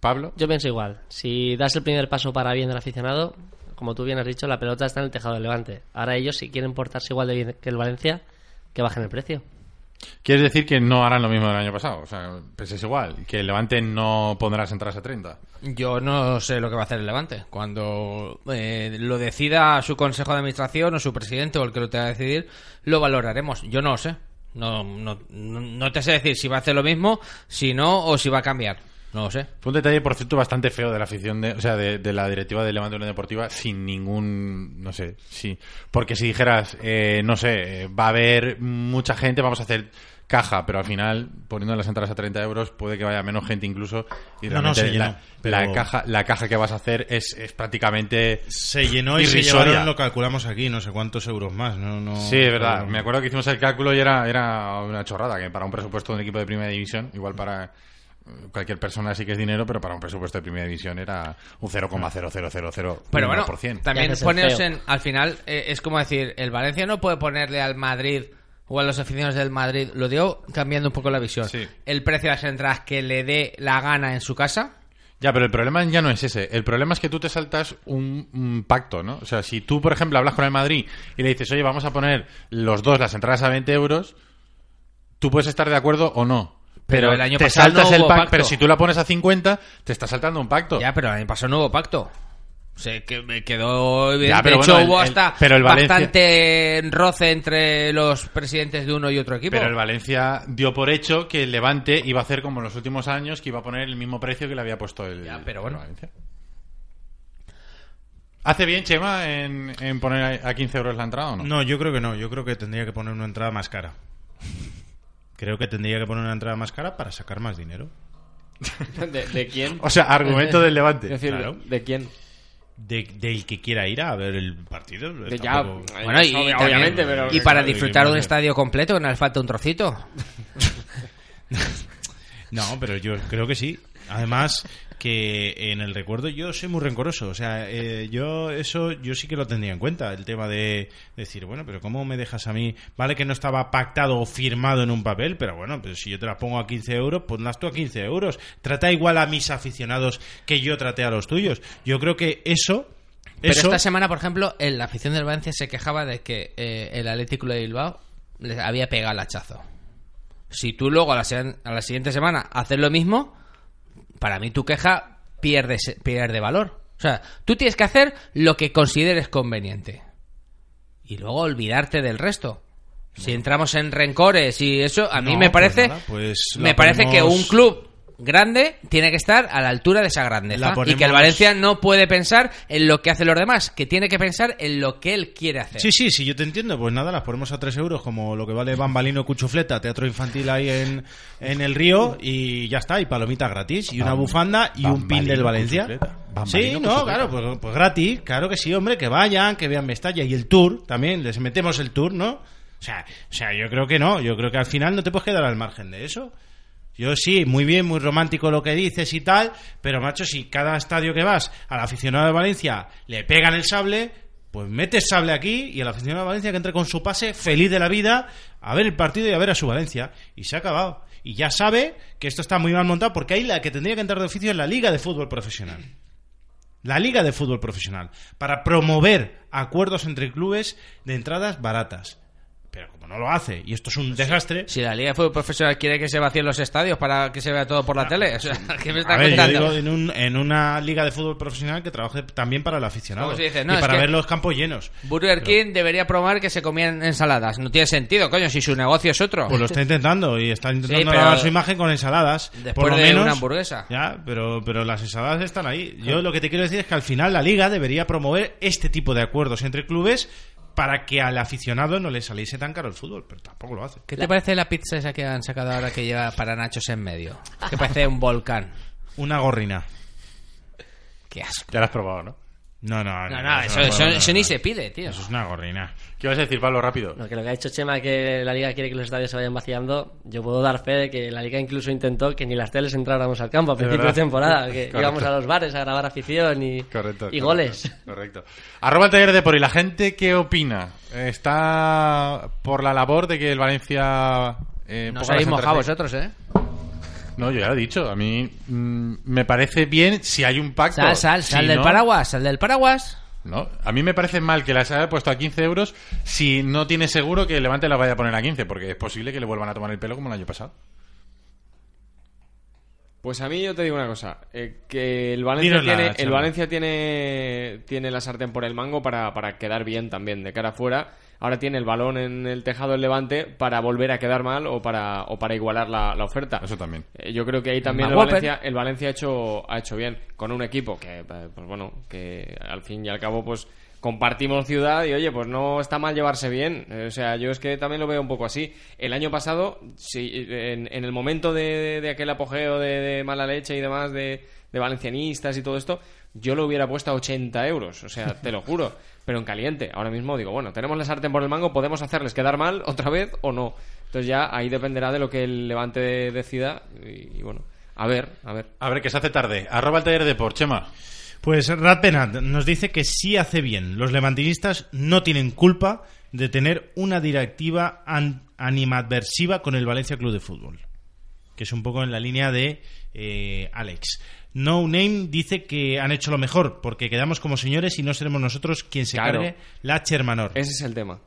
Speaker 1: Pablo.
Speaker 5: Yo pienso igual. Si das el primer paso para bien del aficionado, como tú bien has dicho, la pelota está en el tejado del Levante. Ahora ellos, si quieren portarse igual de bien que el Valencia, que bajen el precio.
Speaker 1: Quieres decir que no harán lo mismo del año pasado. O sea, pues es igual. Que el Levante no pondrá entradas a 30.
Speaker 4: Yo no sé lo que va a hacer el Levante. Cuando eh, lo decida su consejo de administración o su presidente o el que lo tenga que decidir, lo valoraremos. Yo no lo sé. No, no, no te sé decir si va a hacer lo mismo, si no o si va a cambiar. No lo sé.
Speaker 1: Fue un detalle, por cierto, bastante feo de la afición, de, o sea, de, de la directiva de Levante Unión Deportiva, sin ningún, no sé, sí. Porque si dijeras, eh, no sé, eh, va a haber mucha gente, vamos a hacer caja, pero al final, poniendo las entradas a 30 euros, puede que vaya menos gente incluso. Y
Speaker 2: No, no, se llenó,
Speaker 1: la,
Speaker 2: pero-
Speaker 1: la caja, la caja que vas a hacer es, es prácticamente
Speaker 2: Se llenó y se llevaron, lo calculamos aquí, no sé cuántos euros más. No, no,
Speaker 1: Sí, es verdad. Me acuerdo que hicimos el cálculo y era, era una chorrada, que para un presupuesto de un equipo de primera división, igual para cualquier persona sí que es dinero, pero para un presupuesto de primera división era un 0,0000.
Speaker 4: Pero bueno, también
Speaker 5: feo.
Speaker 4: en. Al final, eh, es como decir, el Valencia no puede ponerle al Madrid o a los aficionados del Madrid, lo digo cambiando un poco la visión,
Speaker 1: Sí.
Speaker 4: el precio de las entradas que le dé la gana en su casa.
Speaker 1: Ya, pero el problema ya no es ese. El problema es que tú te saltas un, un pacto, ¿no? O sea, si tú, por ejemplo, hablas con el Madrid y le dices, oye, vamos a poner los dos las entradas a 20 euros, tú puedes estar de acuerdo o no.
Speaker 4: Pero
Speaker 1: Pero,
Speaker 4: el año
Speaker 1: te
Speaker 4: pasado
Speaker 1: saltas
Speaker 4: no
Speaker 1: el
Speaker 4: hubo pacto.
Speaker 1: Pero si tú la pones a 50, te estás saltando un pacto.
Speaker 4: Ya, pero el año pasado no hubo pacto. O sea, que me quedó evidente.
Speaker 1: Ya, pero
Speaker 4: de hecho,
Speaker 1: bueno, el-
Speaker 4: hubo
Speaker 1: el-
Speaker 4: hasta
Speaker 1: pero el Valencia-
Speaker 4: bastante roce entre los presidentes de uno y otro equipo.
Speaker 1: Pero el Valencia dio por hecho que el Levante iba a hacer como en los últimos años, que iba a poner el mismo precio que le había puesto el,
Speaker 4: Ya, pero bueno.
Speaker 1: Valencia. ¿Hace bien, Chema, en, en poner a a 15 euros la entrada o no?
Speaker 2: No, yo creo que no. Yo creo que tendría que poner una entrada más cara. Creo que tendría que poner una entrada más cara para sacar más dinero.
Speaker 3: ¿De, de quién?
Speaker 1: O sea, argumento del
Speaker 3: Es
Speaker 1: Levante.
Speaker 3: decir,
Speaker 2: Claro.
Speaker 3: ¿de quién?
Speaker 2: De- del que quiera ir a ver el partido.
Speaker 3: De ya,
Speaker 2: tampoco-
Speaker 4: Bueno, y, también-
Speaker 3: obviamente, pero-
Speaker 4: y para
Speaker 2: Claro,
Speaker 4: disfrutar de un estadio completo, no le falta un trocito.
Speaker 2: No, pero yo creo que sí. Además, que en el recuerdo yo soy muy rencoroso. O sea, eh, yo eso yo sí que lo tendría en cuenta. El tema de decir, bueno, pero ¿cómo me dejas a mí? Vale que no estaba pactado o firmado en un papel, pero bueno, pues si yo te las pongo a 15 euros, ponlas tú a 15 euros. Trata igual a mis aficionados que yo traté a los tuyos. Yo creo que eso...
Speaker 4: Pero
Speaker 2: eso
Speaker 4: esta semana, por ejemplo, en la afición del Valencia se quejaba de que eh, el Atlético de Bilbao les había pegado el hachazo. Si tú luego a la, a la siguiente semana haces lo mismo, para mí tu queja pierde, pierde valor. O sea, tú tienes que hacer lo que consideres conveniente. Y luego olvidarte del resto. Si entramos en rencores y eso, a mí
Speaker 2: No,
Speaker 4: me
Speaker 2: pues
Speaker 4: parece,
Speaker 2: nada, pues
Speaker 4: me parece que un club grande tiene que estar a la altura de esa grandeza
Speaker 2: La
Speaker 4: y que el Valencia no puede pensar en lo que hacen los demás, que tiene que pensar en lo que él quiere hacer.
Speaker 2: Sí, sí, sí, yo te entiendo. Pues nada, las ponemos a 3 euros, como lo que vale Bambalino Cuchufleta, teatro infantil ahí en, en el río, y ya está, y palomitas gratis, y una bufanda y un pin del Valencia. Sí, no, claro, pues, pues gratis, claro que sí, hombre, que vayan, que vean Mestalla, y el tour también, les metemos el tour, ¿no? O sea, o sea, yo creo que no, yo creo que al final no te puedes quedar al margen de eso. Yo sí, muy bien, muy romántico lo que dices y tal, pero macho, si cada estadio que vas al aficionado de Valencia le pegan el sable, pues metes sable aquí y el aficionado de Valencia que entre con su pase feliz de la vida a ver el partido y a ver a su Valencia. Y se ha acabado. Y ya sabe que esto está muy mal montado porque ahí la que tendría que entrar de oficio es la Liga de Fútbol Profesional. La Liga de Fútbol Profesional. Para promover acuerdos entre clubes de entradas baratas. No lo hace y esto es un desastre,
Speaker 4: Si la Liga de Fútbol Profesional quiere que se vacíen los estadios para que se vea todo por la tele, o sea, ¿qué me está
Speaker 2: A ver, yo
Speaker 4: contando?
Speaker 2: digo en, un- en una liga de fútbol profesional que trabaje también para el aficionado y para ver los campos llenos.
Speaker 4: Burger King debería promover que se comían ensaladas. No tiene sentido, coño, si su negocio es otro.
Speaker 2: Pues lo está intentando y está intentando
Speaker 4: Sí, pero-
Speaker 2: su imagen con ensaladas.
Speaker 4: Después
Speaker 2: por lo
Speaker 4: de
Speaker 2: menos,
Speaker 4: una hamburguesa.
Speaker 2: Ya, pero, pero las ensaladas están ahí. Yo lo que te quiero decir es que al final la liga debería promover este tipo de acuerdos entre clubes para que al aficionado no le saliese tan caro el fútbol, pero tampoco lo hace.
Speaker 4: ¿Qué te parece la pizza esa que han sacado ahora que lleva para nachos en medio? Que parece un volcán.
Speaker 2: Una gorrina.
Speaker 4: Qué asco.
Speaker 1: Ya lo has probado, ¿no?
Speaker 2: No, no,
Speaker 4: No, no, eso,
Speaker 2: no,
Speaker 4: eso-
Speaker 2: no,
Speaker 4: eso
Speaker 2: no,
Speaker 4: ni se pide, tío.
Speaker 2: Eso es una gorrina.
Speaker 1: ¿Qué vas a decir, Pablo, rápido?
Speaker 5: No, que lo que ha dicho Chema que la liga quiere que los estadios se vayan vaciando, yo puedo dar fe de que la liga incluso intentó que ni las teles entráramos al campo a principio de temporada, que
Speaker 1: Correcto.
Speaker 5: íbamos a los bares a grabar afición y,
Speaker 1: Correcto.
Speaker 5: y
Speaker 1: correcto,
Speaker 5: goles.
Speaker 1: Correcto. Arroba el taller de por y la gente qué opina. ¿Está por la labor de que el Valencia... Eh,
Speaker 4: No os
Speaker 1: ponga
Speaker 4: habéis mojado vosotros, ¿eh?
Speaker 1: No, yo ya lo he dicho. A mí mm, me parece bien si hay un pacto.
Speaker 4: Sal, sal,
Speaker 1: Si
Speaker 4: sal del
Speaker 1: no-
Speaker 4: paraguas, sal del paraguas.
Speaker 1: No, a mí me parece mal que las haya puesto a 15 euros si no tiene seguro que el Levante las vaya a poner a 15, porque es posible que le vuelvan a tomar el pelo como el año pasado.
Speaker 3: Pues a mí yo te digo una cosa, eh, que el Valencia
Speaker 2: Dínosla,
Speaker 3: tiene, el. Valencia tiene, tiene la sartén por el mango para, para quedar bien también de cara afuera. Ahora tiene el balón en el tejado del Levante para volver a quedar mal o para, o para igualar la, la oferta.
Speaker 1: Eso también.
Speaker 3: Eh, Yo creo que ahí también el. Valencia, el Valencia ha hecho, ha hecho bien con un equipo que, eh, pues bueno, que al fin y al cabo, pues compartimos ciudad y oye, pues no está mal llevarse bien. Eh, O sea, yo es que también lo veo un poco así. El año pasado, sí, en, en el momento de, de aquel apogeo de, de mala leche y demás de, de valencianistas y todo esto, yo lo hubiera puesto a 80 euros. O sea, te lo juro. Pero en caliente. Ahora mismo digo, bueno, tenemos la sartén por el mango, podemos hacerles quedar mal otra vez o no. Entonces ya ahí dependerá de lo que el Levante decida y, y bueno, a ver, a ver.
Speaker 1: A ver, que se hace tarde. Arroba el taller de por Chema.
Speaker 2: Pues Rad Penat nos dice que sí hace bien. Los levantinistas no tienen culpa de tener una directiva an- animadversiva con el Valencia Club de Fútbol. Que es un poco en la línea de eh, Alex. No Name dice que han hecho lo mejor, porque quedamos como señores y no seremos nosotros quien se
Speaker 3: Claro.
Speaker 2: cargue la Chermanor.
Speaker 3: Ese es el tema.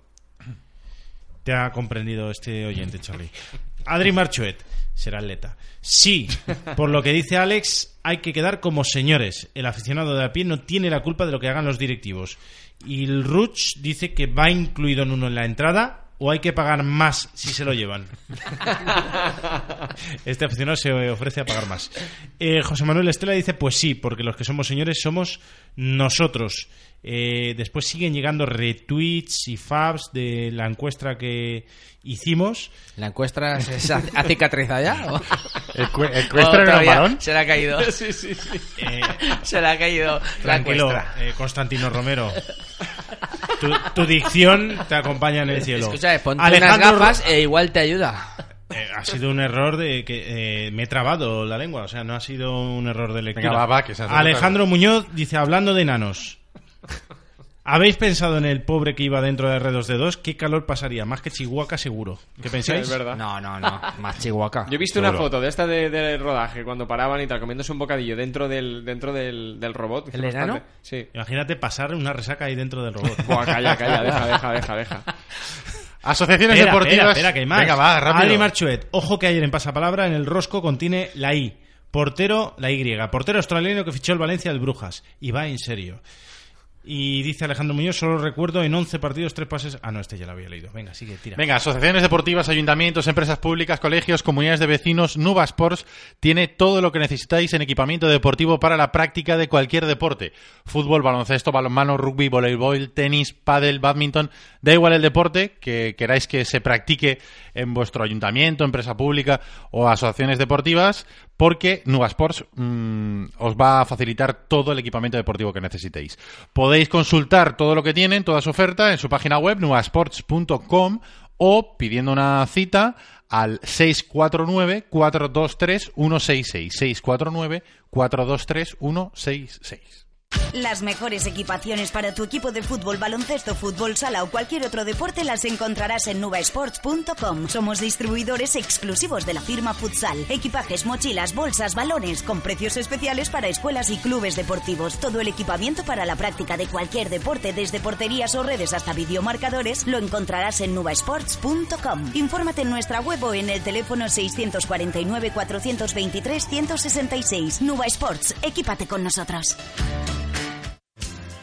Speaker 2: Te ha comprendido este oyente, Charlie. Adri Marchuet será atleta. Sí, por lo que dice Alex, hay que quedar como señores. El aficionado de a pie no tiene la culpa de lo que hagan los directivos. Y el Ruch dice que va incluido en uno en la entrada o hay que pagar más si se lo llevan. Este aficionado se ofrece a pagar más. Eh, José Manuel Estela dice, pues sí, porque los que somos señores somos nosotros. Eh, después siguen llegando retweets y fabs de la encuesta que hicimos.
Speaker 4: ¿La encuesta se ha cicatrizado ya? ¿O?
Speaker 1: ¿El, cue- el
Speaker 4: ¿O
Speaker 1: cuestre era un?
Speaker 4: Se le ha caído.
Speaker 3: Sí, sí, sí.
Speaker 2: Eh,
Speaker 4: Se le ha caído la
Speaker 2: tranquilo,
Speaker 4: encuesta.
Speaker 2: eh, Constantino Romero. Tu, tu dicción te acompaña en el cielo.
Speaker 4: Escucha, eh, ponte
Speaker 2: Alejandro
Speaker 4: unas gafas e igual te ayuda.
Speaker 2: Eh, ha sido un error de que eh, me he trabado la lengua, o sea, no ha sido un error de lectura.
Speaker 1: Venga, va, va, que se hace
Speaker 2: Alejandro Muñoz dice, hablando de enanos, ¿habéis pensado en el pobre que iba dentro de Redos de Dos? ¿Qué calor pasaría? Más que Chihuahua, seguro. ¿Qué pensáis?
Speaker 3: Es verdad.
Speaker 4: No, no, no. Más chihuahua.
Speaker 3: Yo he visto una foto de esta de, del rodaje cuando paraban y tal, comiéndose un bocadillo dentro del, dentro del, del robot.
Speaker 4: ¿El enano?
Speaker 3: Sí.
Speaker 2: Imagínate pasar una resaca ahí dentro del robot.
Speaker 3: Buah, calla, calla, deja, deja, deja, deja.
Speaker 1: Asociaciones
Speaker 2: Espera,
Speaker 1: deportivas.
Speaker 2: espera, espera, que hay más.
Speaker 1: Venga, va, rápido.
Speaker 2: Adri Marchuet, ojo que ayer en Pasapalabra en el rosco contiene la I. Portero, la Y. Portero australiano que fichó el Valencia del Brujas. Y va en serio. Y dice Alejandro Muñoz, solo recuerdo en 11 partidos, tres pases. Ah, no, este ya lo había leído. Venga, sigue, tira.
Speaker 1: Venga, asociaciones deportivas, ayuntamientos, empresas públicas, colegios, comunidades de vecinos, Nuba Sports tiene todo lo que necesitáis en equipamiento deportivo para la práctica de cualquier deporte. Fútbol, baloncesto, balonmano, rugby, voleibol, tenis, pádel, badminton, da igual el deporte que queráis que se practique en vuestro ayuntamiento, empresa pública o asociaciones deportivas, porque Nuba Sports mm, os va a facilitar todo el equipamiento deportivo que necesitéis. Podéis consultar todo lo que tienen, toda su oferta, en su página web, nubasports.com o pidiendo una cita al 649-423-166. 649-423-166.
Speaker 7: Las mejores equipaciones para tu equipo de fútbol, baloncesto, fútbol, sala o cualquier otro deporte las encontrarás en nubasports.com. Somos distribuidores exclusivos de la firma Futsal. Equipajes, mochilas, bolsas, balones, con precios especiales para escuelas y clubes deportivos. Todo el equipamiento para la práctica de cualquier deporte, desde porterías o redes hasta videomarcadores, lo encontrarás en nubasports.com. Infórmate en nuestra web o en el teléfono 649 423 166. Nuba Sports, equípate con nosotros.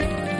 Speaker 11: quecamisetas.com.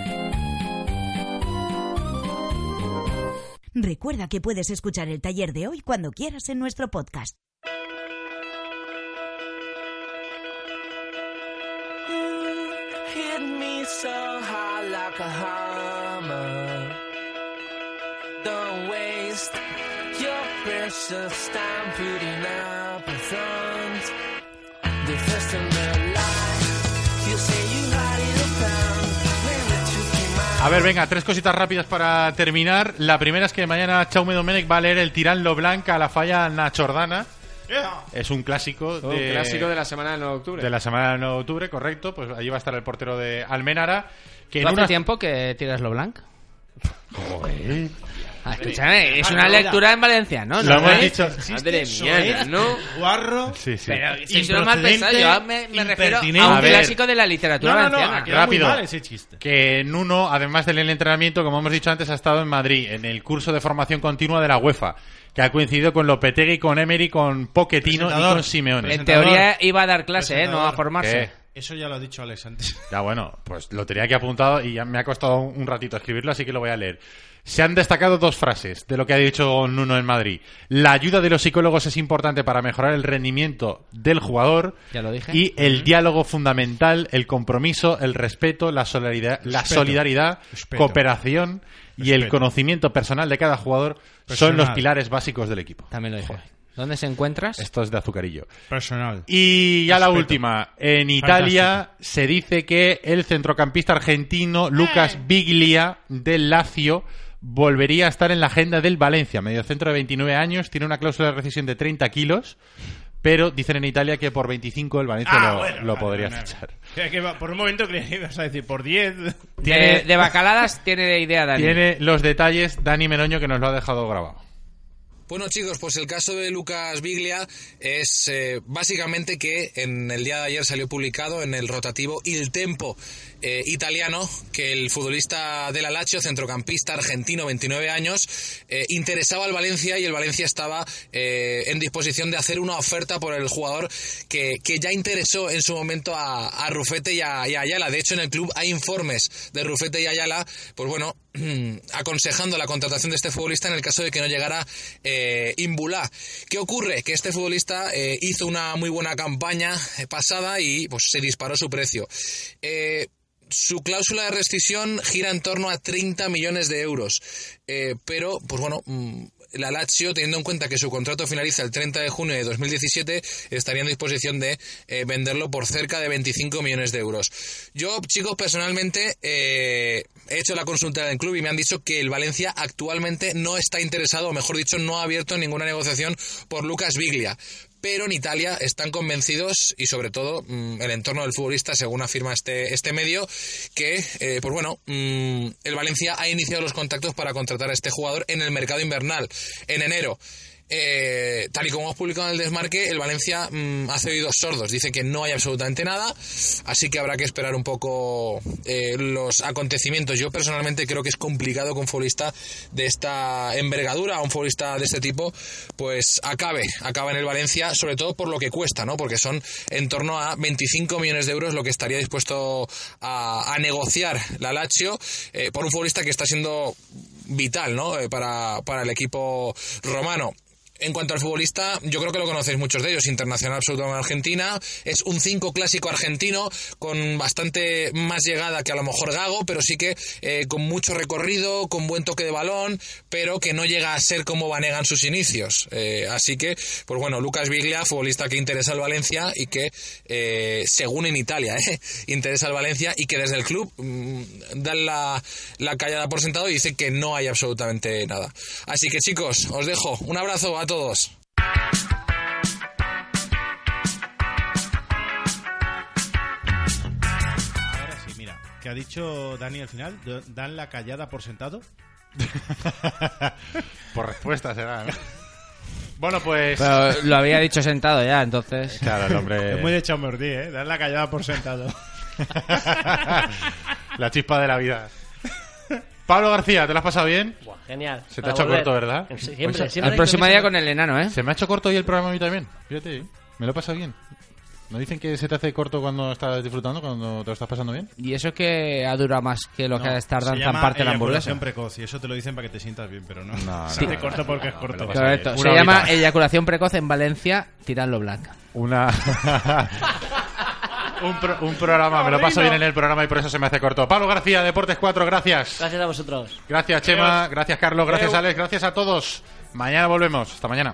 Speaker 7: Recuerda que puedes escuchar el taller de hoy cuando quieras en nuestro podcast.
Speaker 10: A
Speaker 1: ver, venga, tres cositas rápidas para terminar. La primera es que mañana Chaume Domenech va a leer el Tirán Lo Blanca a la falla Nachordana. Es un clásico
Speaker 3: Un
Speaker 1: de,
Speaker 3: clásico de la semana del 9 de octubre.
Speaker 1: de la semana del 9 de octubre, correcto. Pues allí va a estar el portero de Almenara. Que
Speaker 4: ¿Tú
Speaker 1: en
Speaker 4: hace
Speaker 1: una...
Speaker 4: tiempo que tiras lo blanco?
Speaker 1: Joder.
Speaker 4: Ah, escúchame, es una lectura en valenciano, ¿no?
Speaker 1: Lo hemos dicho.
Speaker 3: Madre mía, ¿no?
Speaker 2: Guarro.
Speaker 1: Sí, sí.
Speaker 4: Pero unos mal
Speaker 2: Improcedente,
Speaker 4: pensados. Yo me, me refiero a un
Speaker 1: A
Speaker 4: clásico de la literatura
Speaker 2: No, no, no,
Speaker 4: valenciana.
Speaker 2: muy
Speaker 1: Rápido.
Speaker 2: mal ese chiste.
Speaker 1: Que Nuno, además del entrenamiento, como hemos dicho antes, ha estado en Madrid, en el curso de formación continua de la UEFA, que ha coincidido con Lopetegui, con Emery, con Pochettino y con Simeone.
Speaker 4: En teoría iba a dar clase, ¿eh? No a formarse.
Speaker 1: ¿Qué?
Speaker 2: Eso ya lo ha dicho Alex antes.
Speaker 1: Ya bueno, pues lo tenía aquí apuntado y ya me ha costado un ratito escribirlo, así que lo voy a leer. Se han destacado dos frases de lo que ha dicho Nuno en Madrid. La ayuda de los psicólogos es importante para mejorar el rendimiento del jugador.
Speaker 4: Ya lo dije.
Speaker 1: Y el diálogo fundamental, el compromiso, el respeto, la solidaridad, la solidaridad
Speaker 2: Respeto.
Speaker 1: cooperación y el conocimiento personal de cada jugador son los pilares básicos del equipo.
Speaker 4: También lo dije. ¿Dónde se encuentras?
Speaker 1: Esto es de azucarillo.
Speaker 2: Personal.
Speaker 1: Y ya la última. En Italia se dice que el centrocampista argentino Lucas Biglia del Lazio volvería a estar en la agenda del Valencia. Mediocentro de 29 años, tiene una cláusula de rescisión de 30 kilos, pero dicen en Italia que por 25 el Valencia
Speaker 2: Ah,
Speaker 1: lo,
Speaker 2: bueno,
Speaker 1: lo
Speaker 2: vale,
Speaker 1: podría
Speaker 2: vale,
Speaker 1: fichar.
Speaker 2: vale. Que va- por un momento creía que ibas a decir por 10.
Speaker 4: De, de bacaladas tiene idea Dani.
Speaker 1: Tiene los detalles Dani Meloño que nos lo ha dejado grabado.
Speaker 12: Bueno chicos, pues el caso de Lucas Biglia es eh, básicamente que en el día de ayer salió publicado en el rotativo Il Tempo eh, italiano que el futbolista del Lazio, centrocampista argentino, 29 años, eh, interesaba al Valencia y el Valencia estaba en disposición de hacer una oferta por el jugador que, que ya interesó en su momento a, a Rufete y a, y a Ayala. De hecho, en el club hay informes de Rufete y Ayala, pues bueno, aconsejando la contratación de este futbolista en el caso de que no llegara eh, Imbulá. ¿Qué ocurre? Que este futbolista eh, hizo una muy buena campaña eh, pasada y pues se disparó su precio. Eh, su cláusula de rescisión gira en torno a 30 millones de euros. Pero, pues bueno, mm, la Lazio, teniendo en cuenta que su contrato finaliza el 30 de junio de 2017, estaría en disposición de venderlo por cerca de 25 millones de euros. Yo, chicos, personalmente he hecho la consulta en el club y me han dicho que el Valencia actualmente no está interesado, o mejor dicho, no ha abierto ninguna negociación por Lucas Biglia pero en Italia están convencidos y sobre todo mm, el entorno del futbolista, según afirma este, este medio, que eh, pues bueno, mm, el Valencia ha iniciado los contactos para contratar a este jugador en el mercado invernal, en enero. Eh, tal y como hemos publicado en el desmarque, el Valencia mm, hace oídos sordos. Dice que no hay absolutamente nada, así que habrá que esperar un poco eh, los acontecimientos. Yo personalmente creo que es complicado que un futbolista de esta envergadura, un futbolista de este tipo, pues acabe, acabe en el Valencia, sobre todo por lo que cuesta, ¿no? Porque son en torno a 25 millones de euros lo que estaría dispuesto a, negociar la Lazio eh, por un futbolista que está siendo vital, ¿no? Para, para el equipo romano. En cuanto al futbolista, yo creo que lo conocéis muchos de ellos, internacional absoluto en Argentina, es un 5 clásico argentino con bastante más llegada que a lo mejor Gago, pero sí que eh, con mucho recorrido, con buen toque de balón, pero que no llega a ser como Vanega en sus inicios. Eh, así que, pues bueno, Lucas Viglia, futbolista que interesa al Valencia y que, eh, según en Italia, eh, interesa al Valencia y que desde el club mm, dan la, la callada por sentado y dice que no hay absolutamente nada. Así que chicos, os dejo. Un abrazo a todos.
Speaker 2: Ahora sí, mira, que ha dicho Dani al final, dan la callada por sentado.
Speaker 1: Por respuesta será, ¿no? Bueno, pues...
Speaker 4: Pero lo había dicho sentado ya, entonces.
Speaker 1: Claro, el hombre...
Speaker 2: Es muy de Chao Mordí, ¿eh? Dan la callada por sentado.
Speaker 1: La chispa de la vida. Pablo García, ¿te lo has pasado bien?
Speaker 5: Buah, genial.
Speaker 1: Se te
Speaker 5: Para
Speaker 1: ha hecho
Speaker 5: volver.
Speaker 1: corto, ¿verdad?
Speaker 5: Siempre,
Speaker 1: Pues,
Speaker 5: siempre
Speaker 4: El próximo día con el enano, ¿eh?
Speaker 1: Se me ha hecho corto hoy el programa a mí también. Fíjate, ¿eh? me lo he pasado bien. ¿No dicen que se te hace corto cuando estás disfrutando, cuando te lo estás pasando bien?
Speaker 4: Y eso que ha durado más que lo que
Speaker 2: No,
Speaker 4: ha estar
Speaker 2: se
Speaker 4: dando
Speaker 2: llama
Speaker 4: en parte la hamburguesa.
Speaker 2: eyaculación precoz y eso te lo dicen para que te sientas bien, pero no.
Speaker 1: No,
Speaker 2: Se te
Speaker 1: no,
Speaker 2: porque
Speaker 1: no,
Speaker 2: es corto.
Speaker 4: Correcto. Se
Speaker 1: horita.
Speaker 4: llama eyaculación precoz en Valencia, tirarlo blanca.
Speaker 1: Una... un, pro- un programa, me lo paso bien en el programa y por eso se me hace corto. Pablo García, Deportes 4, gracias.
Speaker 5: Gracias a vosotros.
Speaker 1: Gracias, Chema. Gracias, Carlos. Gracias. Alex. Gracias a todos. Mañana volvemos. Hasta mañana.